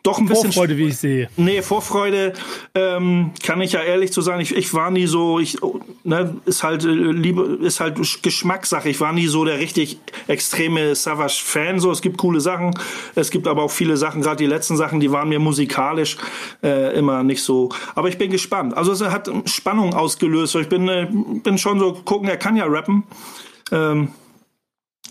doch ein bisschen Vorfreude, wie ich sehe. Nee, Vorfreude ähm, kann ich ja ehrlich zu sagen, ich, ich war nie so, ich ne, ist halt äh, liebe ist halt Geschmackssache. Ich war nie so der richtig extreme Savage Fan so, es gibt coole Sachen, es gibt aber auch viele Sachen, gerade die letzten Sachen, die waren mir musikalisch äh, immer nicht so, aber ich bin gespannt. Also es hat Spannung ausgelöst. Ich bin äh, bin schon so gucken, er kann ja rappen. Ähm,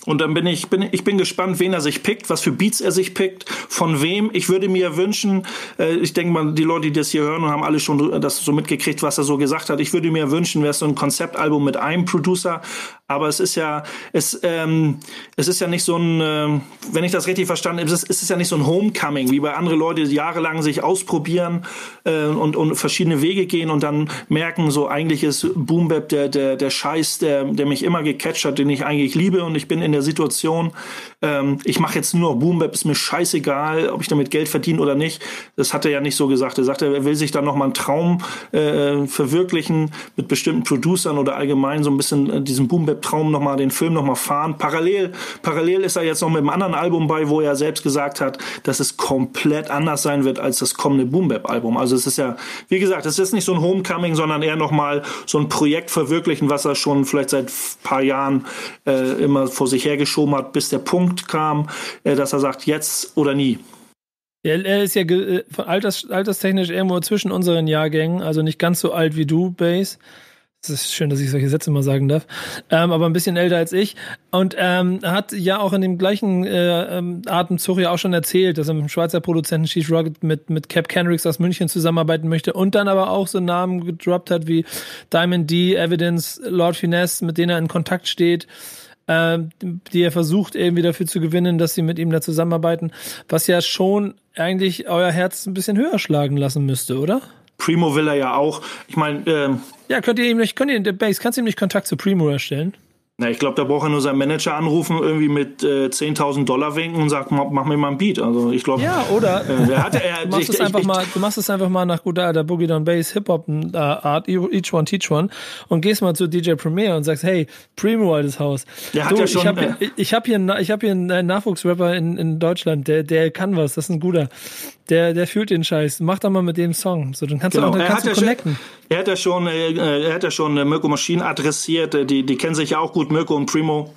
und dann bin ich, bin, ich bin gespannt, wen er sich pickt, was für Beats er sich pickt, von wem. Ich würde mir wünschen, äh, ich denke mal, die Leute, die das hier hören und haben alle schon das so mitgekriegt, was er so gesagt hat. Ich würde mir wünschen, wäre so ein Konzeptalbum mit einem Producer. Aber es ist ja, es, ähm, es ist ja nicht so ein, äh, wenn ich das richtig verstanden habe, es ist, es ist ja nicht so ein Homecoming, wie bei anderen Leute, die jahrelang sich ausprobieren äh, und, und verschiedene Wege gehen und dann merken, so eigentlich ist Boom Bap der, der, der Scheiß, der, der mich immer gecatcht hat, den ich eigentlich liebe und ich bin in in der Situation, ähm, ich mache jetzt nur noch Boom ist mir scheißegal, ob ich damit Geld verdiene oder nicht. Das hat er ja nicht so gesagt. Er sagte, er will sich dann nochmal einen Traum äh, verwirklichen mit bestimmten Producern oder allgemein so ein bisschen äh, diesen Boom Bap Traum nochmal, den Film nochmal fahren. Parallel, parallel ist er jetzt noch mit einem anderen Album bei, wo er selbst gesagt hat, dass es komplett anders sein wird als das kommende Boom Bap Album. Also es ist ja, wie gesagt, es ist nicht so ein Homecoming, sondern eher nochmal so ein Projekt verwirklichen, was er schon vielleicht seit paar Jahren äh, immer vor sich hergeschoben hat, bis der Punkt kam, äh, dass er sagt, jetzt oder nie. Er ist ja äh, alters, alterstechnisch irgendwo zwischen unseren Jahrgängen, also nicht ganz so alt wie du, Base, Es ist schön, dass ich solche Sätze mal sagen darf. Ähm, aber ein bisschen älter als ich. Und ähm, hat ja auch in dem gleichen äh, ähm, Atemzug ja auch schon erzählt, dass er mit dem Schweizer Produzenten Sheesh Rocket mit, mit Cap Kendricks aus München zusammenarbeiten möchte und dann aber auch so Namen gedroppt hat wie Diamond D, Evidence, Lord Finesse, mit denen er in Kontakt steht äh, die er versucht irgendwie dafür zu gewinnen, dass sie mit ihm da zusammenarbeiten, was ja schon eigentlich euer Herz ein bisschen höher schlagen lassen müsste, oder? Primo will er ja auch. Ich meine, ähm, ja, könnt ihr ihm nicht, könnt ihr in der Base, kannst du ihm nicht Kontakt zu Primo erstellen? Na, ich glaube, da braucht er nur seinen Manager anrufen, irgendwie mit äh, 10.000 Dollar winken und sagt, mach, mach mir mal ein Beat. Also ich glaube. Ja, oder äh, er hat, er, du, machst ich, es einfach ich, mal, du machst es einfach mal nach guter alter Boogie Down Bass Hip Hop äh, Art, each one teach one und gehst mal zu DJ Premier und sagst, hey, Primo altes Haus. Der hat du, ja schon, ich habe äh, hier, ich hab hier, ich hab hier einen Nachwuchsrapper in, in Deutschland, der, der kann was, das ist ein guter. Der, der fühlt den Scheiß. Mach doch mal mit dem Song. So, dann kannst genau. du auch dann kannst du connecten. Schon, er hat ja schon, äh, er hat ja schon äh, Mirko Maschinen adressiert. Äh, die, die kennen sich ja auch gut, Mirko und Primo.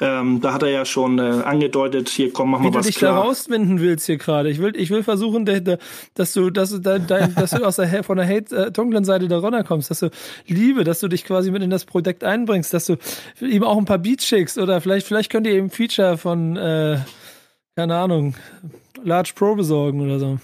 Ähm, da hat er ja schon äh, angedeutet, hier komm, mach mal Wie was du dich klar. da rauswinden willst hier gerade. Ich will, ich will versuchen, dass du, dass du, dein, dass du aus der, von der hate, äh, dunklen Seite da runterkommst, dass du Liebe, dass du dich quasi mit in das Projekt einbringst, dass du ihm auch ein paar Beats schickst oder vielleicht, vielleicht könnt ihr eben Feature von, äh, keine Ahnung, Large Pro besorgen oder so.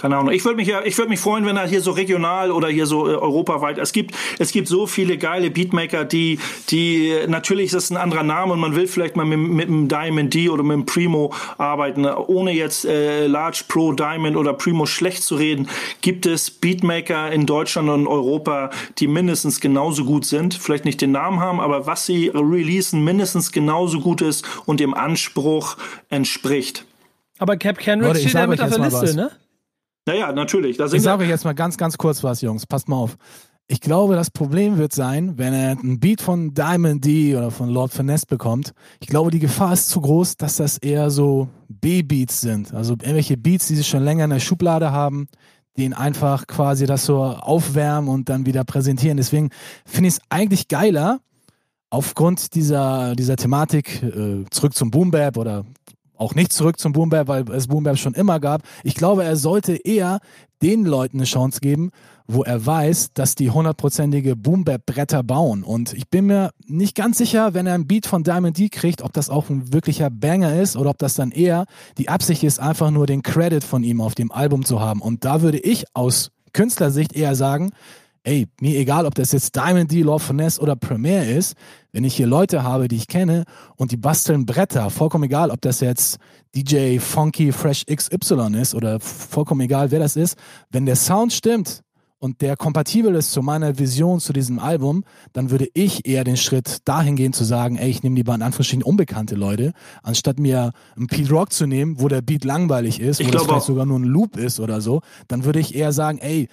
Keine Ahnung. Ich würde mich ja, ich würde mich freuen, wenn er hier so regional oder hier so äh, europaweit. Es gibt, es gibt so viele geile Beatmaker, die, die natürlich ist das ein anderer Name und man will vielleicht mal mit, mit einem Diamond D oder mit einem Primo arbeiten, ohne jetzt äh, Large Pro Diamond oder Primo schlecht zu reden. Gibt es Beatmaker in Deutschland und Europa, die mindestens genauso gut sind, vielleicht nicht den Namen haben, aber was sie releasen mindestens genauso gut ist und dem Anspruch entspricht. Aber Cap Kendrick steht ja mit auf der Liste, ne? Naja, natürlich. Da ich sage euch jetzt mal ganz, ganz kurz was, Jungs. Passt mal auf. Ich glaube, das Problem wird sein, wenn er einen Beat von Diamond D oder von Lord Finesse bekommt. Ich glaube, die Gefahr ist zu groß, dass das eher so B-Beats sind. Also irgendwelche Beats, die sie schon länger in der Schublade haben, den einfach quasi das so aufwärmen und dann wieder präsentieren. Deswegen finde ich es eigentlich geiler, aufgrund dieser, dieser Thematik äh, zurück zum Boom Bap oder auch nicht zurück zum Boombap, weil es Boombap schon immer gab. Ich glaube, er sollte eher den Leuten eine Chance geben, wo er weiß, dass die hundertprozentige Boombap-Bretter bauen. Und ich bin mir nicht ganz sicher, wenn er einen Beat von Diamond D kriegt, ob das auch ein wirklicher Banger ist oder ob das dann eher die Absicht ist, einfach nur den Credit von ihm auf dem Album zu haben. Und da würde ich aus Künstlersicht eher sagen, ey, mir egal, ob das jetzt Diamond D, Love Finesse oder Premiere ist, wenn ich hier Leute habe, die ich kenne und die basteln Bretter, vollkommen egal, ob das jetzt DJ Funky Fresh XY ist oder vollkommen egal, wer das ist, wenn der Sound stimmt und der kompatibel ist zu meiner Vision zu diesem Album, dann würde ich eher den Schritt dahin gehen zu sagen, ey, ich nehme lieber in Anführungsstrichen unbekannte Leute, anstatt mir einen Pete Rock zu nehmen, wo der Beat langweilig ist, wo das vielleicht sogar nur ein Loop ist oder so, dann würde ich eher sagen, ey,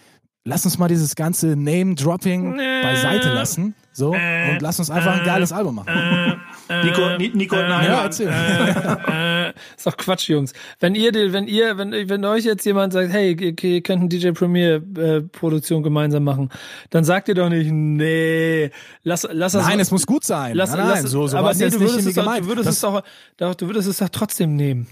lass uns mal dieses ganze Name-Dropping beiseite lassen. So, äh, und lass uns einfach äh, ein geiles Album machen. Äh, Nico, Nico, äh, nein, ja, erzähl. Äh, ist doch Quatsch, Jungs. Wenn ihr, wenn ihr, wenn, wenn euch jetzt jemand sagt, hey, okay, ihr könnt eine DJ Premier äh, Produktion gemeinsam machen, dann sagt ihr doch nicht, nee, lass, lass das. Nein, es muss gut sein. Lass, nein, nein, lass, so, so aber nee, du würdest, es doch, du würdest es doch, du würdest es doch trotzdem nehmen.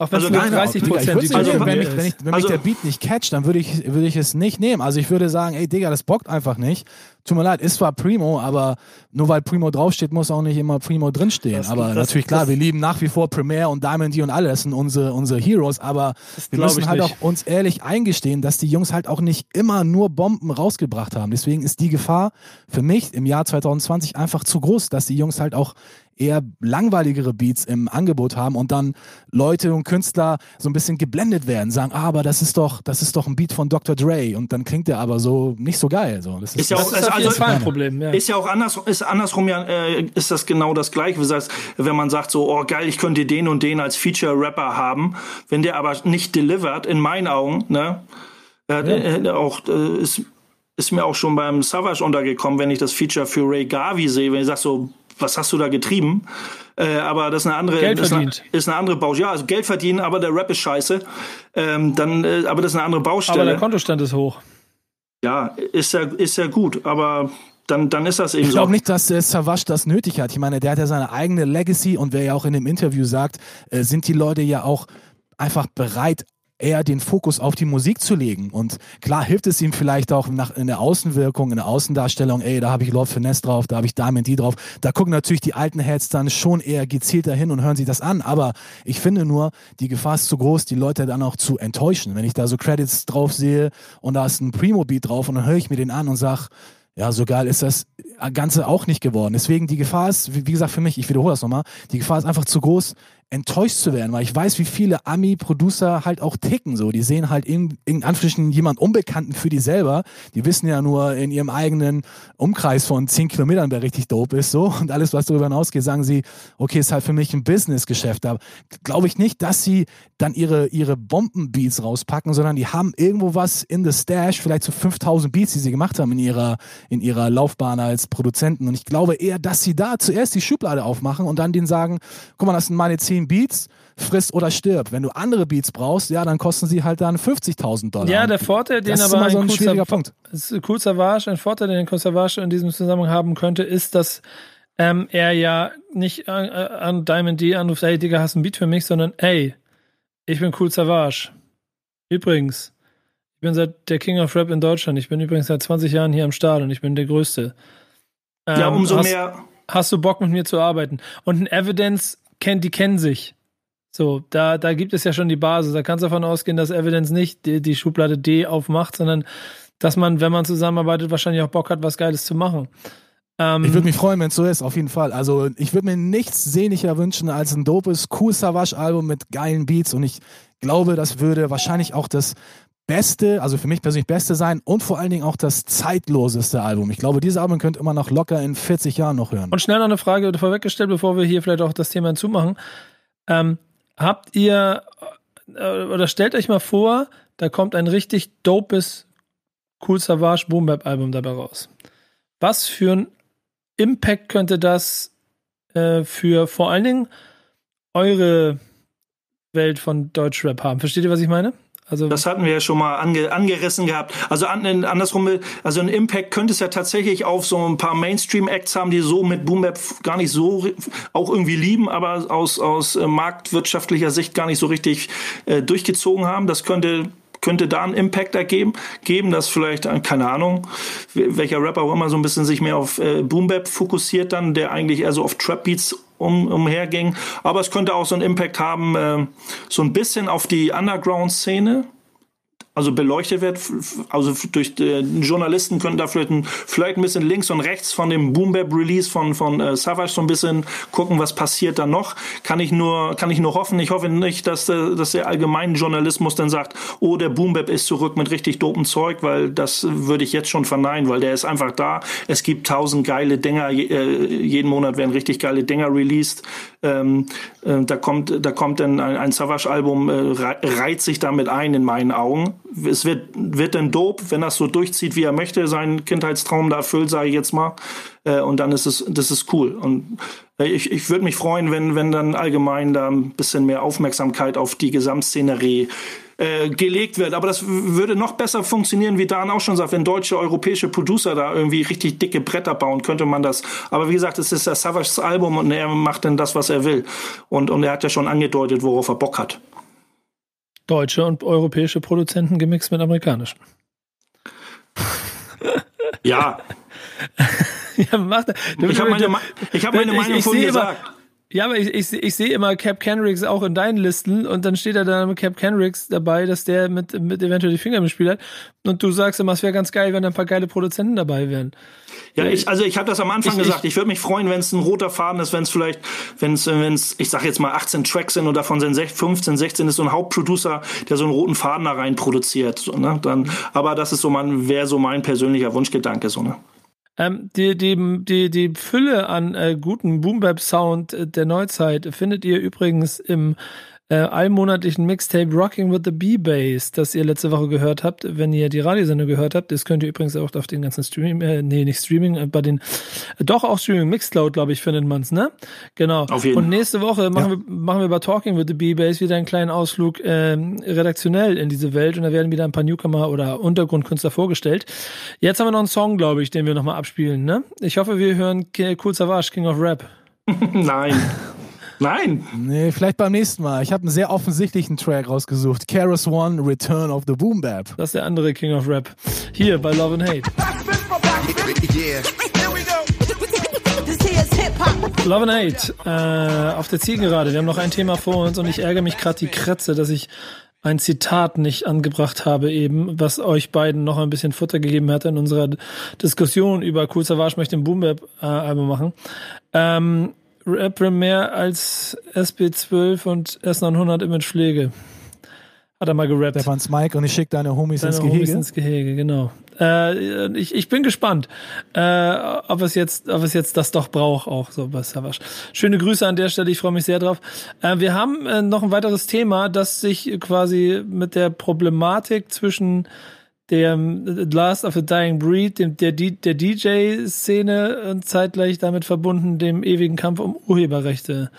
Auch wenn also es 30 Prozent also, wenn, mich, wenn, ich, wenn also, mich der Beat nicht catcht, dann würde ich, würde ich es nicht nehmen. Also ich würde sagen, ey Digga, das bockt einfach nicht. Tut mir leid, ist zwar Primo, aber nur weil Primo draufsteht, muss auch nicht immer Primo drinstehen. Das, aber das, natürlich klar, wir lieben nach wie vor Premiere und Diamond D und alle, das sind unsere, unsere Heroes, aber wir müssen halt nicht. auch uns ehrlich eingestehen, dass die Jungs halt auch nicht immer nur Bomben rausgebracht haben. Deswegen ist die Gefahr für mich im Jahr 2020 einfach zu groß, dass die Jungs halt auch eher langweiligere Beats im Angebot haben und dann Leute und Künstler so ein bisschen geblendet werden, sagen, ah, aber das ist doch, das ist doch ein Beat von Dr. Dre und dann klingt der aber so nicht so geil. So, das ist, ist ja auch, das ist also, ein Problem. Ja. Ist ja auch anders, ist andersrum ja, äh, ist das genau das gleiche. Das heißt, wenn man sagt so, oh geil, ich könnte den und den als Feature-Rapper haben, wenn der aber nicht delivert, in meinen Augen, ne, äh, ja. äh, auch äh, ist ist mir auch schon beim Savage untergekommen, wenn ich das Feature für Ray Garvey sehe, wenn ich sage so, was hast du da getrieben? Äh, aber das ist eine andere, Geld ist eine, ist eine, andere Baustelle. Ja, also Geld verdienen, aber der Rap ist scheiße. Ähm, dann, äh, aber das ist eine andere Baustelle. Aber der Kontostand ist hoch. Ja, ist ja, ist ja gut, aber dann, dann ist das eben ich so. Ich glaube nicht, dass äh, Savage das nötig hat. Ich meine, der hat ja seine eigene Legacy und wer ja auch in dem Interview sagt, äh, sind die Leute ja auch einfach bereit, eher den Fokus auf die Musik zu legen. Und klar hilft es ihm vielleicht auch nach, in der Außenwirkung, in der Außendarstellung, ey, da habe ich Lord Finesse drauf, da habe ich Diamond D drauf. Da gucken natürlich die alten Heads dann schon eher gezielter hin und hören sich das an. Aber ich finde nur, die Gefahr ist zu groß, die Leute dann auch zu enttäuschen. Wenn ich da so Credits drauf sehe und da ist ein Primo-Beat drauf und dann höre ich mir den an und sag, ja, so geil ist das Ganze auch nicht geworden. Deswegen die Gefahr ist, wie gesagt, für mich, ich wiederhole das nochmal, die Gefahr ist einfach zu groß, enttäuscht zu werden, weil ich weiß, wie viele Ami-Producer halt auch ticken so. Die sehen halt in, in Anführungsstrichen jemand Unbekannten für die selber. Die wissen ja nur in ihrem eigenen Umkreis von zehn Kilometern, wer richtig dope ist so. Und alles, was darüber hinausgeht, sagen sie, okay, ist halt für mich ein Businessgeschäft. Da glaube ich nicht, dass sie dann ihre, ihre Bombenbeats rauspacken, sondern die haben irgendwo was in the Stash, vielleicht so 5000 Beats, die sie gemacht haben in ihrer, in ihrer Laufbahn als Produzenten. Und ich glaube eher, dass sie da zuerst die Schublade aufmachen und dann denen sagen, guck mal, das sind meine zehn 10 Beats, frisst oder stirb. Wenn du andere Beats brauchst, ja, dann kosten sie halt dann 50.000 Dollar. Ja, der Vorteil, den das aber ist so ein, ein schwieriger Punkt. Cool Savage, ein Vorteil, den Cool Savage in diesem Zusammenhang haben könnte, ist, dass ähm, er ja nicht an, an Diamond D anruft, ey, Digga, hast du ein Beat für mich, sondern, ey, ich bin Cool Savage. Übrigens, ich bin seit der King of Rap in Deutschland. Ich bin übrigens seit 20 Jahren hier am Start und ich bin der Größte. Ähm, ja, umso hast, mehr. Hast du Bock mit mir zu arbeiten? Und ein Evidence kennt, die kennen sich. So, da, da gibt es ja schon die Basis. Da kannst du davon ausgehen, dass Evidence nicht die, die Schublade D aufmacht, sondern dass man, wenn man zusammenarbeitet, wahrscheinlich auch Bock hat, was Geiles zu machen. Ähm, ich würde mich freuen, wenn es so ist, auf jeden Fall. Also ich würde mir nichts sehnlicher wünschen als ein dopes, cool Savage-Album mit geilen Beats und ich glaube, das würde wahrscheinlich auch das beste, also für mich persönlich beste sein und vor allen Dingen auch das zeitloseste Album. Ich glaube, dieses Album könnt immer noch locker in 40 Jahren noch hören. Und schnell noch eine Frage vorweggestellt, bevor wir hier vielleicht auch das Thema hinzumachen. Ähm, habt ihr äh, oder stellt euch mal vor, da kommt ein richtig dopes Cool Savage Boom Bap Album dabei raus. Was für ein Impact könnte das äh, für vor allen Dingen eure Welt von Deutschrap haben? Versteht ihr, was ich meine? Also das hatten wir ja schon mal ange, angerissen gehabt. Also an, andersrum, also ein Impact könnte es ja tatsächlich auf so ein paar Mainstream-Acts haben, die so mit Boom Bap gar nicht so auch irgendwie lieben, aber aus, aus äh, marktwirtschaftlicher Sicht gar nicht so richtig äh, durchgezogen haben. Das könnte könnte da einen Impact ergeben, geben, dass vielleicht, äh, keine Ahnung, welcher Rapper auch immer so ein bisschen sich mehr auf äh, Boom Bap fokussiert dann, der eigentlich eher so auf Trap Beats um, umherging. Aber es könnte auch so einen Impact haben, äh, so ein bisschen auf die Underground-Szene also beleuchtet wird. Also durch den Journalisten können da vielleicht ein, vielleicht ein bisschen links und rechts von dem Boom Bap Release von, von äh, Savage so ein bisschen gucken, was passiert da noch. Kann ich nur, kann ich nur hoffen. Ich hoffe nicht, dass der, dass der allgemeine Journalismus dann sagt, oh, der Boom Bap ist zurück mit richtig dopen Zeug, weil das würde ich jetzt schon verneinen, weil der ist einfach da. Es gibt tausend geile Dinger. Äh, jeden Monat werden richtig geile Dinger released. Ähm, äh, da kommt, da kommt dann ein, ein Savage-Album, äh, reiht sich damit ein in meinen Augen. Es wird, wird dann dope, wenn das so durchzieht, wie er möchte, seinen Kindheitstraum da erfüllt, sage ich jetzt mal. Äh, und dann ist es, das ist cool. Und äh, ich, ich würde mich freuen, wenn, wenn dann allgemein da ein bisschen mehr Aufmerksamkeit auf die Gesamtszenerie äh, gelegt wird. Aber das würde noch besser funktionieren, wie Dan auch schon sagt, wenn deutsche, europäische Producer da irgendwie richtig dicke Bretter bauen, könnte man das. Aber wie gesagt, es ist der Savage's Album und er macht dann das, was er will. Und, und er hat ja schon angedeutet, worauf er Bock hat. Deutsche und europäische Produzenten gemixt mit amerikanischen. Ja. ja mach, ich habe meine, ich hab meine Meinung ich, ich von gesagt. Immer, ja, aber ich, ich, ich sehe immer Cap Kenricks auch in deinen Listen und dann steht da dann Cap Kenricks dabei, dass der mit, mit eventuell die Finger im Spiel hat. Und du sagst immer, es wäre ganz geil, wenn ein paar geile Produzenten dabei wären. Ja, ich, also ich habe das am Anfang ich, gesagt. Ich würde mich freuen, wenn es ein roter Faden ist, wenn es vielleicht, wenn es, wenn es, ich sag jetzt mal 18 Tracks sind und davon sind 15, 16 ist so ein Hauptproducer, der so einen roten Faden da rein produziert. So, ne? Dann, aber das ist so mein, wäre so mein persönlicher Wunschgedanke, so ne. Ähm, die, die, die, die Fülle an äh, guten Boom-Bap-Sound äh, der Neuzeit findet ihr übrigens im äh, allmonatlichen Mixtape Rocking with the B-Bass, das ihr letzte Woche gehört habt. Wenn ihr die Radiosendung gehört habt, das könnt ihr übrigens auch auf den ganzen Streaming, äh, nee, nicht Streaming, äh, bei den, äh, doch auch Streaming, Mixcloud, glaube ich, findet man's, ne? Genau. Auf jeden. Und nächste Woche machen, ja. wir, machen wir bei Talking with the B-Bass wieder einen kleinen Ausflug äh, redaktionell in diese Welt und da werden wieder ein paar Newcomer oder Untergrundkünstler vorgestellt. Jetzt haben wir noch einen Song, glaube ich, den wir nochmal abspielen, ne? Ich hoffe, wir hören Cool Savage, King of Rap. Nein. Nein. Nee, vielleicht beim nächsten Mal. Ich habe einen sehr offensichtlichen Track rausgesucht. Keras One, Return of the Boom Bap. Das ist der andere King of Rap. Hier bei Love and Hate. Love and Hate äh, auf der Zielgerade. Wir haben noch ein Thema vor uns und ich ärgere mich gerade die Kratze, dass ich ein Zitat nicht angebracht habe eben, was euch beiden noch ein bisschen Futter gegeben hat in unserer Diskussion über Cool Savage möchte ein Boom Bap äh, Album machen. Ähm, Rap mehr als SB12 und S900 Image Pflege. Hat er mal gerappt. Stefan Mike und ich schicke deine Homies deine ins Gehege. Homies ins Gehege, genau. Äh, ich, ich bin gespannt, äh, ob es jetzt, ob es jetzt das doch braucht, auch so bei Savage. Schöne Grüße an der Stelle, ich freue mich sehr drauf. Äh, wir haben äh, noch ein weiteres Thema, das sich quasi mit der Problematik zwischen der Last of a Dying Breed, dem, der, der DJ-Szene und zeitgleich damit verbunden dem ewigen Kampf um Urheberrechte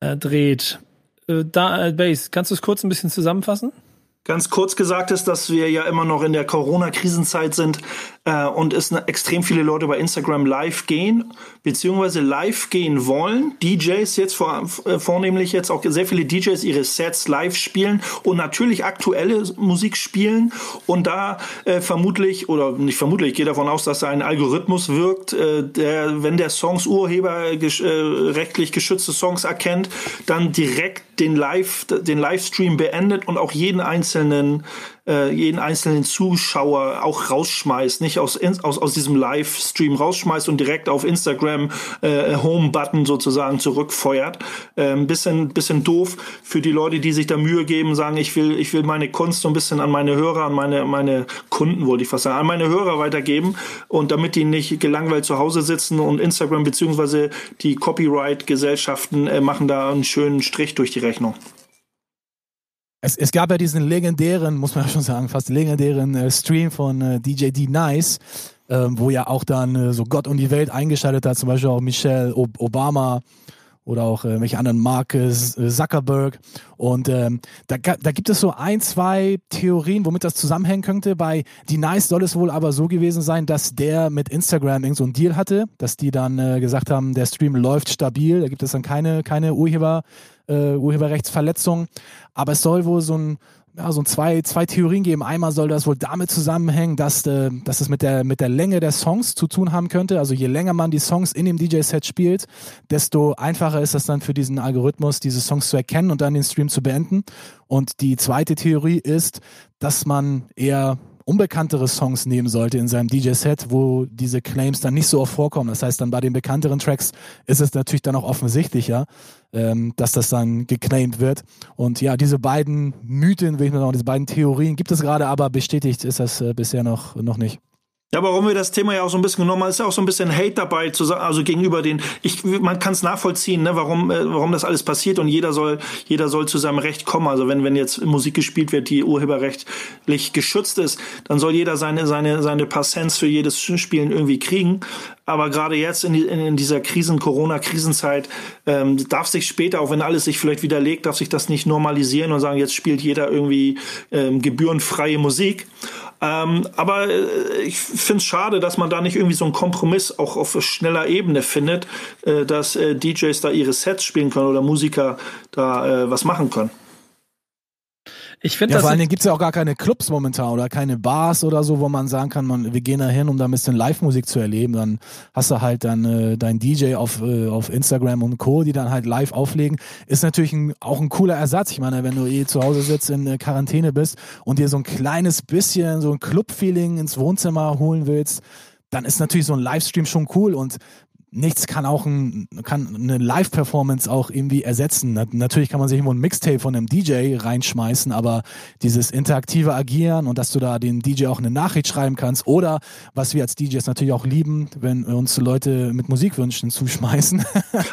äh, dreht. Äh, da, äh, Base, kannst du es kurz ein bisschen zusammenfassen? Ganz kurz gesagt ist, dass wir ja immer noch in der Corona-Krisenzeit sind äh, und es extrem viele Leute bei Instagram live gehen, beziehungsweise live gehen wollen. DJs jetzt vor, äh, vornehmlich jetzt auch sehr viele DJs ihre Sets live spielen und natürlich aktuelle Musik spielen und da äh, vermutlich, oder nicht vermutlich, ich gehe davon aus, dass da ein Algorithmus wirkt, äh, der, wenn der Songs Urheber gesch äh, rechtlich geschützte Songs erkennt, dann direkt den Live, den Livestream beendet und auch jeden einzelnen äh, jeden einzelnen Zuschauer auch rausschmeißt, nicht aus, aus, aus diesem Livestream rausschmeißt und direkt auf Instagram äh, Home-Button sozusagen zurückfeuert. Ein bisschen, bisschen doof für die Leute, die sich da Mühe geben, sagen, ich will, ich will meine Kunst so ein bisschen an meine Hörer, an meine, meine Kunden, wollte ich fast sagen, an meine Hörer weitergeben und damit die nicht gelangweilt zu Hause sitzen und Instagram beziehungsweise die Copyright-Gesellschaften äh, machen da einen schönen Strich durch die Rechnung. Es, es gab ja diesen legendären, muss man ja schon sagen, fast legendären äh, Stream von äh, DJ D Nice, äh, wo ja auch dann äh, so Gott und die Welt eingeschaltet hat, zum Beispiel auch Michelle Ob Obama oder auch äh, welche anderen Mark äh, Zuckerberg. Und ähm, da, da gibt es so ein, zwei Theorien, womit das zusammenhängen könnte. Bei Die Nice soll es wohl aber so gewesen sein, dass der mit Instagram irgend so einen Deal hatte, dass die dann äh, gesagt haben, der Stream läuft stabil, da gibt es dann keine, keine Urheber, äh, Urheberrechtsverletzung. Aber es soll wohl so ein ja, so zwei, zwei Theorien geben. Einmal soll das wohl damit zusammenhängen, dass, äh, dass es mit der, mit der Länge der Songs zu tun haben könnte. Also je länger man die Songs in dem DJ-Set spielt, desto einfacher ist es dann für diesen Algorithmus, diese Songs zu erkennen und dann den Stream zu beenden. Und die zweite Theorie ist, dass man eher unbekanntere Songs nehmen sollte in seinem DJ-Set, wo diese Claims dann nicht so oft vorkommen. Das heißt, dann bei den bekannteren Tracks ist es natürlich dann auch offensichtlicher, ähm, dass das dann geclaimed wird. Und ja, diese beiden Mythen, will ich mal sagen, diese beiden Theorien gibt es gerade, aber bestätigt ist das äh, bisher noch, noch nicht. Ja, warum wir das Thema ja auch so ein bisschen genommen haben, ist ja auch so ein bisschen Hate dabei, zu, also gegenüber den, ich, man kann es nachvollziehen, ne, warum, äh, warum das alles passiert und jeder soll, jeder soll zu seinem Recht kommen. Also wenn, wenn jetzt Musik gespielt wird, die urheberrechtlich geschützt ist, dann soll jeder seine, seine, seine paar Cents für jedes Spielen irgendwie kriegen. Aber gerade jetzt in, in, in dieser Krisen, Corona-Krisenzeit, ähm, darf sich später, auch wenn alles sich vielleicht widerlegt, darf sich das nicht normalisieren und sagen, jetzt spielt jeder irgendwie ähm, gebührenfreie Musik. Ähm, aber äh, ich finde es schade, dass man da nicht irgendwie so einen Kompromiss auch auf schneller Ebene findet, äh, dass äh, DJs da ihre Sets spielen können oder Musiker da äh, was machen können. Ich finde ja, das. Vor allen Dingen gibt es ja auch gar keine Clubs momentan oder keine Bars oder so, wo man sagen kann, man, wir gehen da hin, um da ein bisschen Live-Musik zu erleben. Dann hast du halt dann äh, dein DJ auf, äh, auf Instagram und Co., die dann halt live auflegen. Ist natürlich ein, auch ein cooler Ersatz. Ich meine, wenn du eh zu Hause sitzt, in äh, Quarantäne bist und dir so ein kleines bisschen so ein Club-Feeling ins Wohnzimmer holen willst, dann ist natürlich so ein Livestream schon cool und nichts kann auch ein, kann eine Live-Performance auch irgendwie ersetzen. Natürlich kann man sich irgendwo ein Mixtape von einem DJ reinschmeißen, aber dieses interaktive Agieren und dass du da den DJ auch eine Nachricht schreiben kannst oder was wir als DJs natürlich auch lieben, wenn uns Leute mit Musikwünschen zuschmeißen.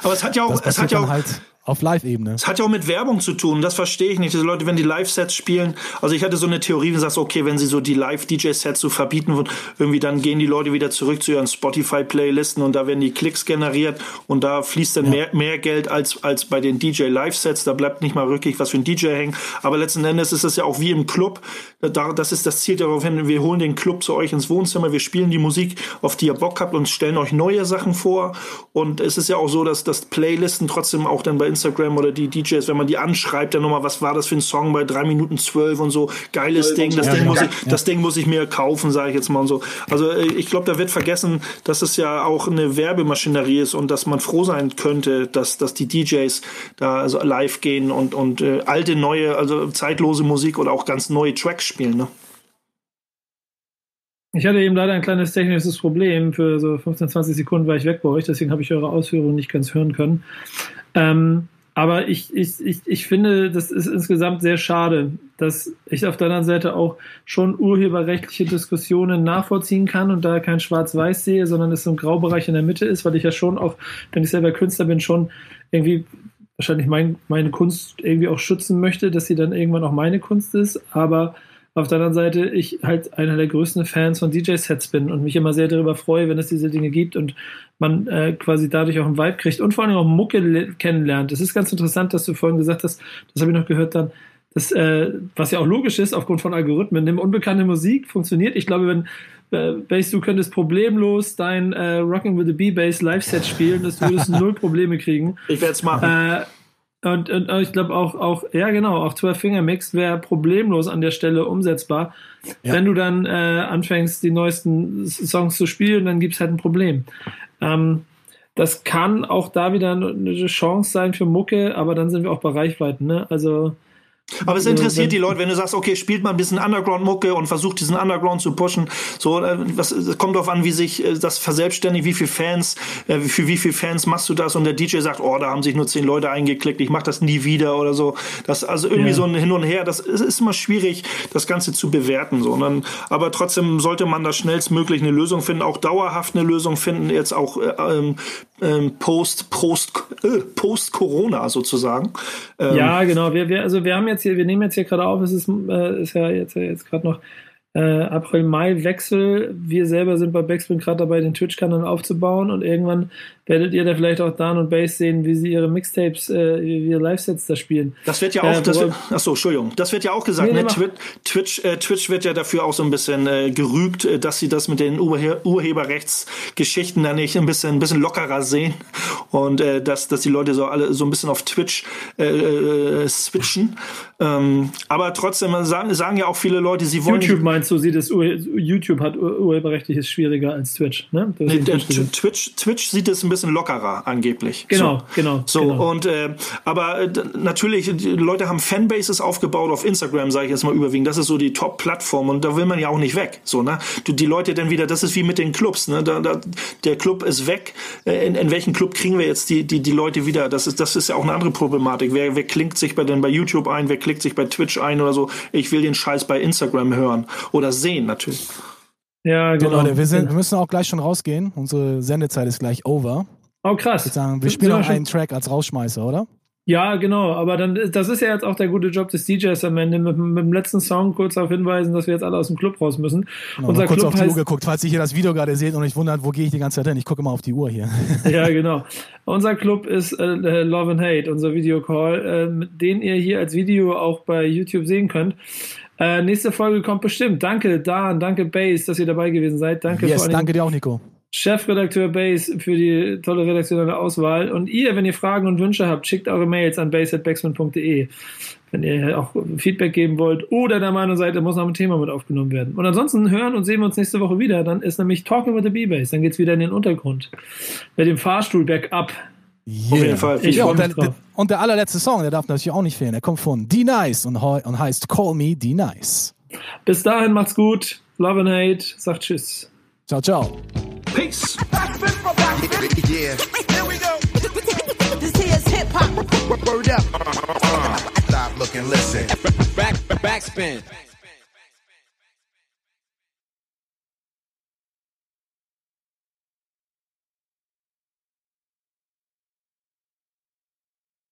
Aber es hat ja auch, es hat ja auch, halt auf Live-Ebene. Es hat ja auch mit Werbung zu tun, das verstehe ich nicht. Diese Leute, wenn die Live-Sets spielen, also ich hatte so eine Theorie, wie du sagst, okay, wenn sie so die Live-DJ-Sets so verbieten, irgendwie dann gehen die Leute wieder zurück zu ihren Spotify-Playlisten und da werden die Klicks generiert und da fließt dann ja. mehr, mehr Geld als, als bei den DJ-Live-Sets. Da bleibt nicht mal wirklich was für ein DJ hängen. Aber letzten Endes ist es ja auch wie im Club. Da, das ist das Ziel darauf hin, wir holen den Club zu euch ins Wohnzimmer, wir spielen die Musik, auf die ihr Bock habt und stellen euch neue Sachen vor. Und es ist ja auch so, dass, dass Playlisten trotzdem auch dann bei Instagram oder die DJs, wenn man die anschreibt, dann nochmal, was war das für ein Song bei drei Minuten zwölf und so, geiles Ding, das, ja, Ding, muss ich, ja. das Ding muss ich mir kaufen, sage ich jetzt mal und so. Also äh, ich glaube, da wird vergessen, dass es ja auch eine Werbemaschinerie ist und dass man froh sein könnte, dass, dass die DJs da also live gehen und, und äh, alte, neue, also zeitlose Musik oder auch ganz neue Tracks spielen. Ne? Ich hatte eben leider ein kleines technisches Problem. Für so 15, 20 Sekunden war ich weg bei euch, deswegen habe ich eure Ausführungen nicht ganz hören können. Ähm, aber ich, ich, ich, ich finde, das ist insgesamt sehr schade, dass ich auf der anderen Seite auch schon urheberrechtliche Diskussionen nachvollziehen kann und da kein Schwarz-Weiß sehe, sondern es so ein Graubereich in der Mitte ist, weil ich ja schon auch, wenn ich selber Künstler bin, schon irgendwie wahrscheinlich mein, meine Kunst irgendwie auch schützen möchte, dass sie dann irgendwann auch meine Kunst ist. Aber auf der anderen Seite ich halt einer der größten Fans von DJ-Sets bin und mich immer sehr darüber freue, wenn es diese Dinge gibt und man äh, quasi dadurch auch einen Vibe kriegt und vor allem auch Mucke kennenlernt. Das ist ganz interessant, dass du vorhin gesagt hast, das habe ich noch gehört dann, das, äh, was ja auch logisch ist aufgrund von Algorithmen, nimm unbekannte Musik, funktioniert. Ich glaube, wenn äh, Bass, du könntest problemlos dein äh, Rocking with the B-Bass Live-Set spielen, dass du würdest null Probleme kriegen. Ich werde es machen. Äh, und, und, ich glaube auch, auch, ja genau, auch 12 Finger Mix wäre problemlos an der Stelle umsetzbar. Ja. Wenn du dann äh, anfängst, die neuesten Songs zu spielen, dann gibt es halt ein Problem. Ähm, das kann auch da wieder eine Chance sein für Mucke, aber dann sind wir auch bei Reichweiten. Ne? Also aber es interessiert die Leute, wenn du sagst, okay, spielt mal ein bisschen Underground-Mucke und versucht diesen Underground zu pushen. So, äh, was, es kommt darauf an, wie sich äh, das verselbstständigt, wie viele Fans, äh, für wie viele Fans machst du das? Und der DJ sagt, oh, da haben sich nur zehn Leute eingeklickt, ich mach das nie wieder oder so. Das, also irgendwie ja. so ein Hin und Her, das ist, ist immer schwierig, das Ganze zu bewerten. So. Und dann, aber trotzdem sollte man da schnellstmöglich eine Lösung finden, auch dauerhaft eine Lösung finden, jetzt auch ähm, ähm, post, post, äh, post Corona sozusagen. Ähm, ja, genau. Wir, wir, also wir haben jetzt hier, wir nehmen jetzt hier gerade auf, es ist, äh, ist ja jetzt, jetzt gerade noch äh, April, Mai Wechsel. Wir selber sind bei Backspin gerade dabei, den Twitch-Kanal aufzubauen und irgendwann werdet ihr da vielleicht auch Dan und Bass sehen, wie sie ihre Mixtapes, äh, ihre Live-Sets da spielen. Das wird ja auch, äh, das wird, achso, Entschuldigung, das wird ja auch gesagt, nee, ne? Twitch, äh, Twitch wird ja dafür auch so ein bisschen äh, gerügt, äh, dass sie das mit den Urhe Urheberrechtsgeschichten da nicht ein bisschen, ein bisschen lockerer sehen und äh, dass, dass die Leute so alle so ein bisschen auf Twitch äh, äh, switchen. Ähm, aber trotzdem sagen, sagen ja auch viele Leute, sie wollen. YouTube meinst du, sieht es, YouTube hat urheberrechtliches schwieriger als Twitch, ne? Nee, Twitch, Twitch sieht es ein bisschen lockerer, angeblich. Genau, so. genau. So, genau. und äh, aber äh, natürlich, die Leute haben Fanbases aufgebaut auf Instagram, sage ich jetzt mal überwiegend. Das ist so die Top-Plattform und da will man ja auch nicht weg. So, ne? Du, die Leute dann wieder, das ist wie mit den Clubs, ne? Da, da, der Club ist weg. Äh, in, in welchen Club kriegen wir jetzt die, die, die Leute wieder? Das ist, das ist ja auch eine andere Problematik. Wer, wer klingt sich bei, denn bei YouTube ein, wer klickt sich bei Twitch ein oder so. Ich will den Scheiß bei Instagram hören oder sehen natürlich. Ja, genau. So, Leute, wir, sind, wir müssen auch gleich schon rausgehen. Unsere Sendezeit ist gleich over. Oh, krass. Ich sagen, wir spielen noch einen Track als Rausschmeißer, oder? Ja, genau, aber dann, das ist ja jetzt auch der gute Job des DJs am Ende, mit, mit dem letzten Song kurz darauf hinweisen, dass wir jetzt alle aus dem Club raus müssen. Genau, Unser kurz Club auf die Uhr geguckt, falls ihr hier das Video gerade seht und euch wundert, wo gehe ich die ganze Zeit hin? Ich gucke mal auf die Uhr hier. Ja, genau. Unser Club ist äh, Love and Hate, unser Videocall, äh, den ihr hier als Video auch bei YouTube sehen könnt. Äh, nächste Folge kommt bestimmt. Danke, Dan, danke, Base, dass ihr dabei gewesen seid. Danke, yes, danke dir auch, Nico. Chefredakteur Base für die tolle redaktionelle Auswahl. Und ihr, wenn ihr Fragen und Wünsche habt, schickt eure Mails an base.backsman.de. Wenn ihr auch Feedback geben wollt oder der Meinung seid, da muss noch ein Thema mit aufgenommen werden. Und ansonsten hören und sehen wir uns nächste Woche wieder. Dann ist nämlich Talking with the B-Base. Dann geht es wieder in den Untergrund. Mit dem Fahrstuhl-Backup. Yeah. Auf jeden Fall. Ich ja, und, der, und, der, allerletzte Song, der darf natürlich auch nicht fehlen. Der kommt von D-Nice und, und heißt Call Me D-Nice. Bis dahin, macht's gut. Love and Hate. Sagt Tschüss. Ciao, ciao. Peace. Yeah. Here we go. This here's hip hop. Word up. Stop, look, and listen. Back, backspin.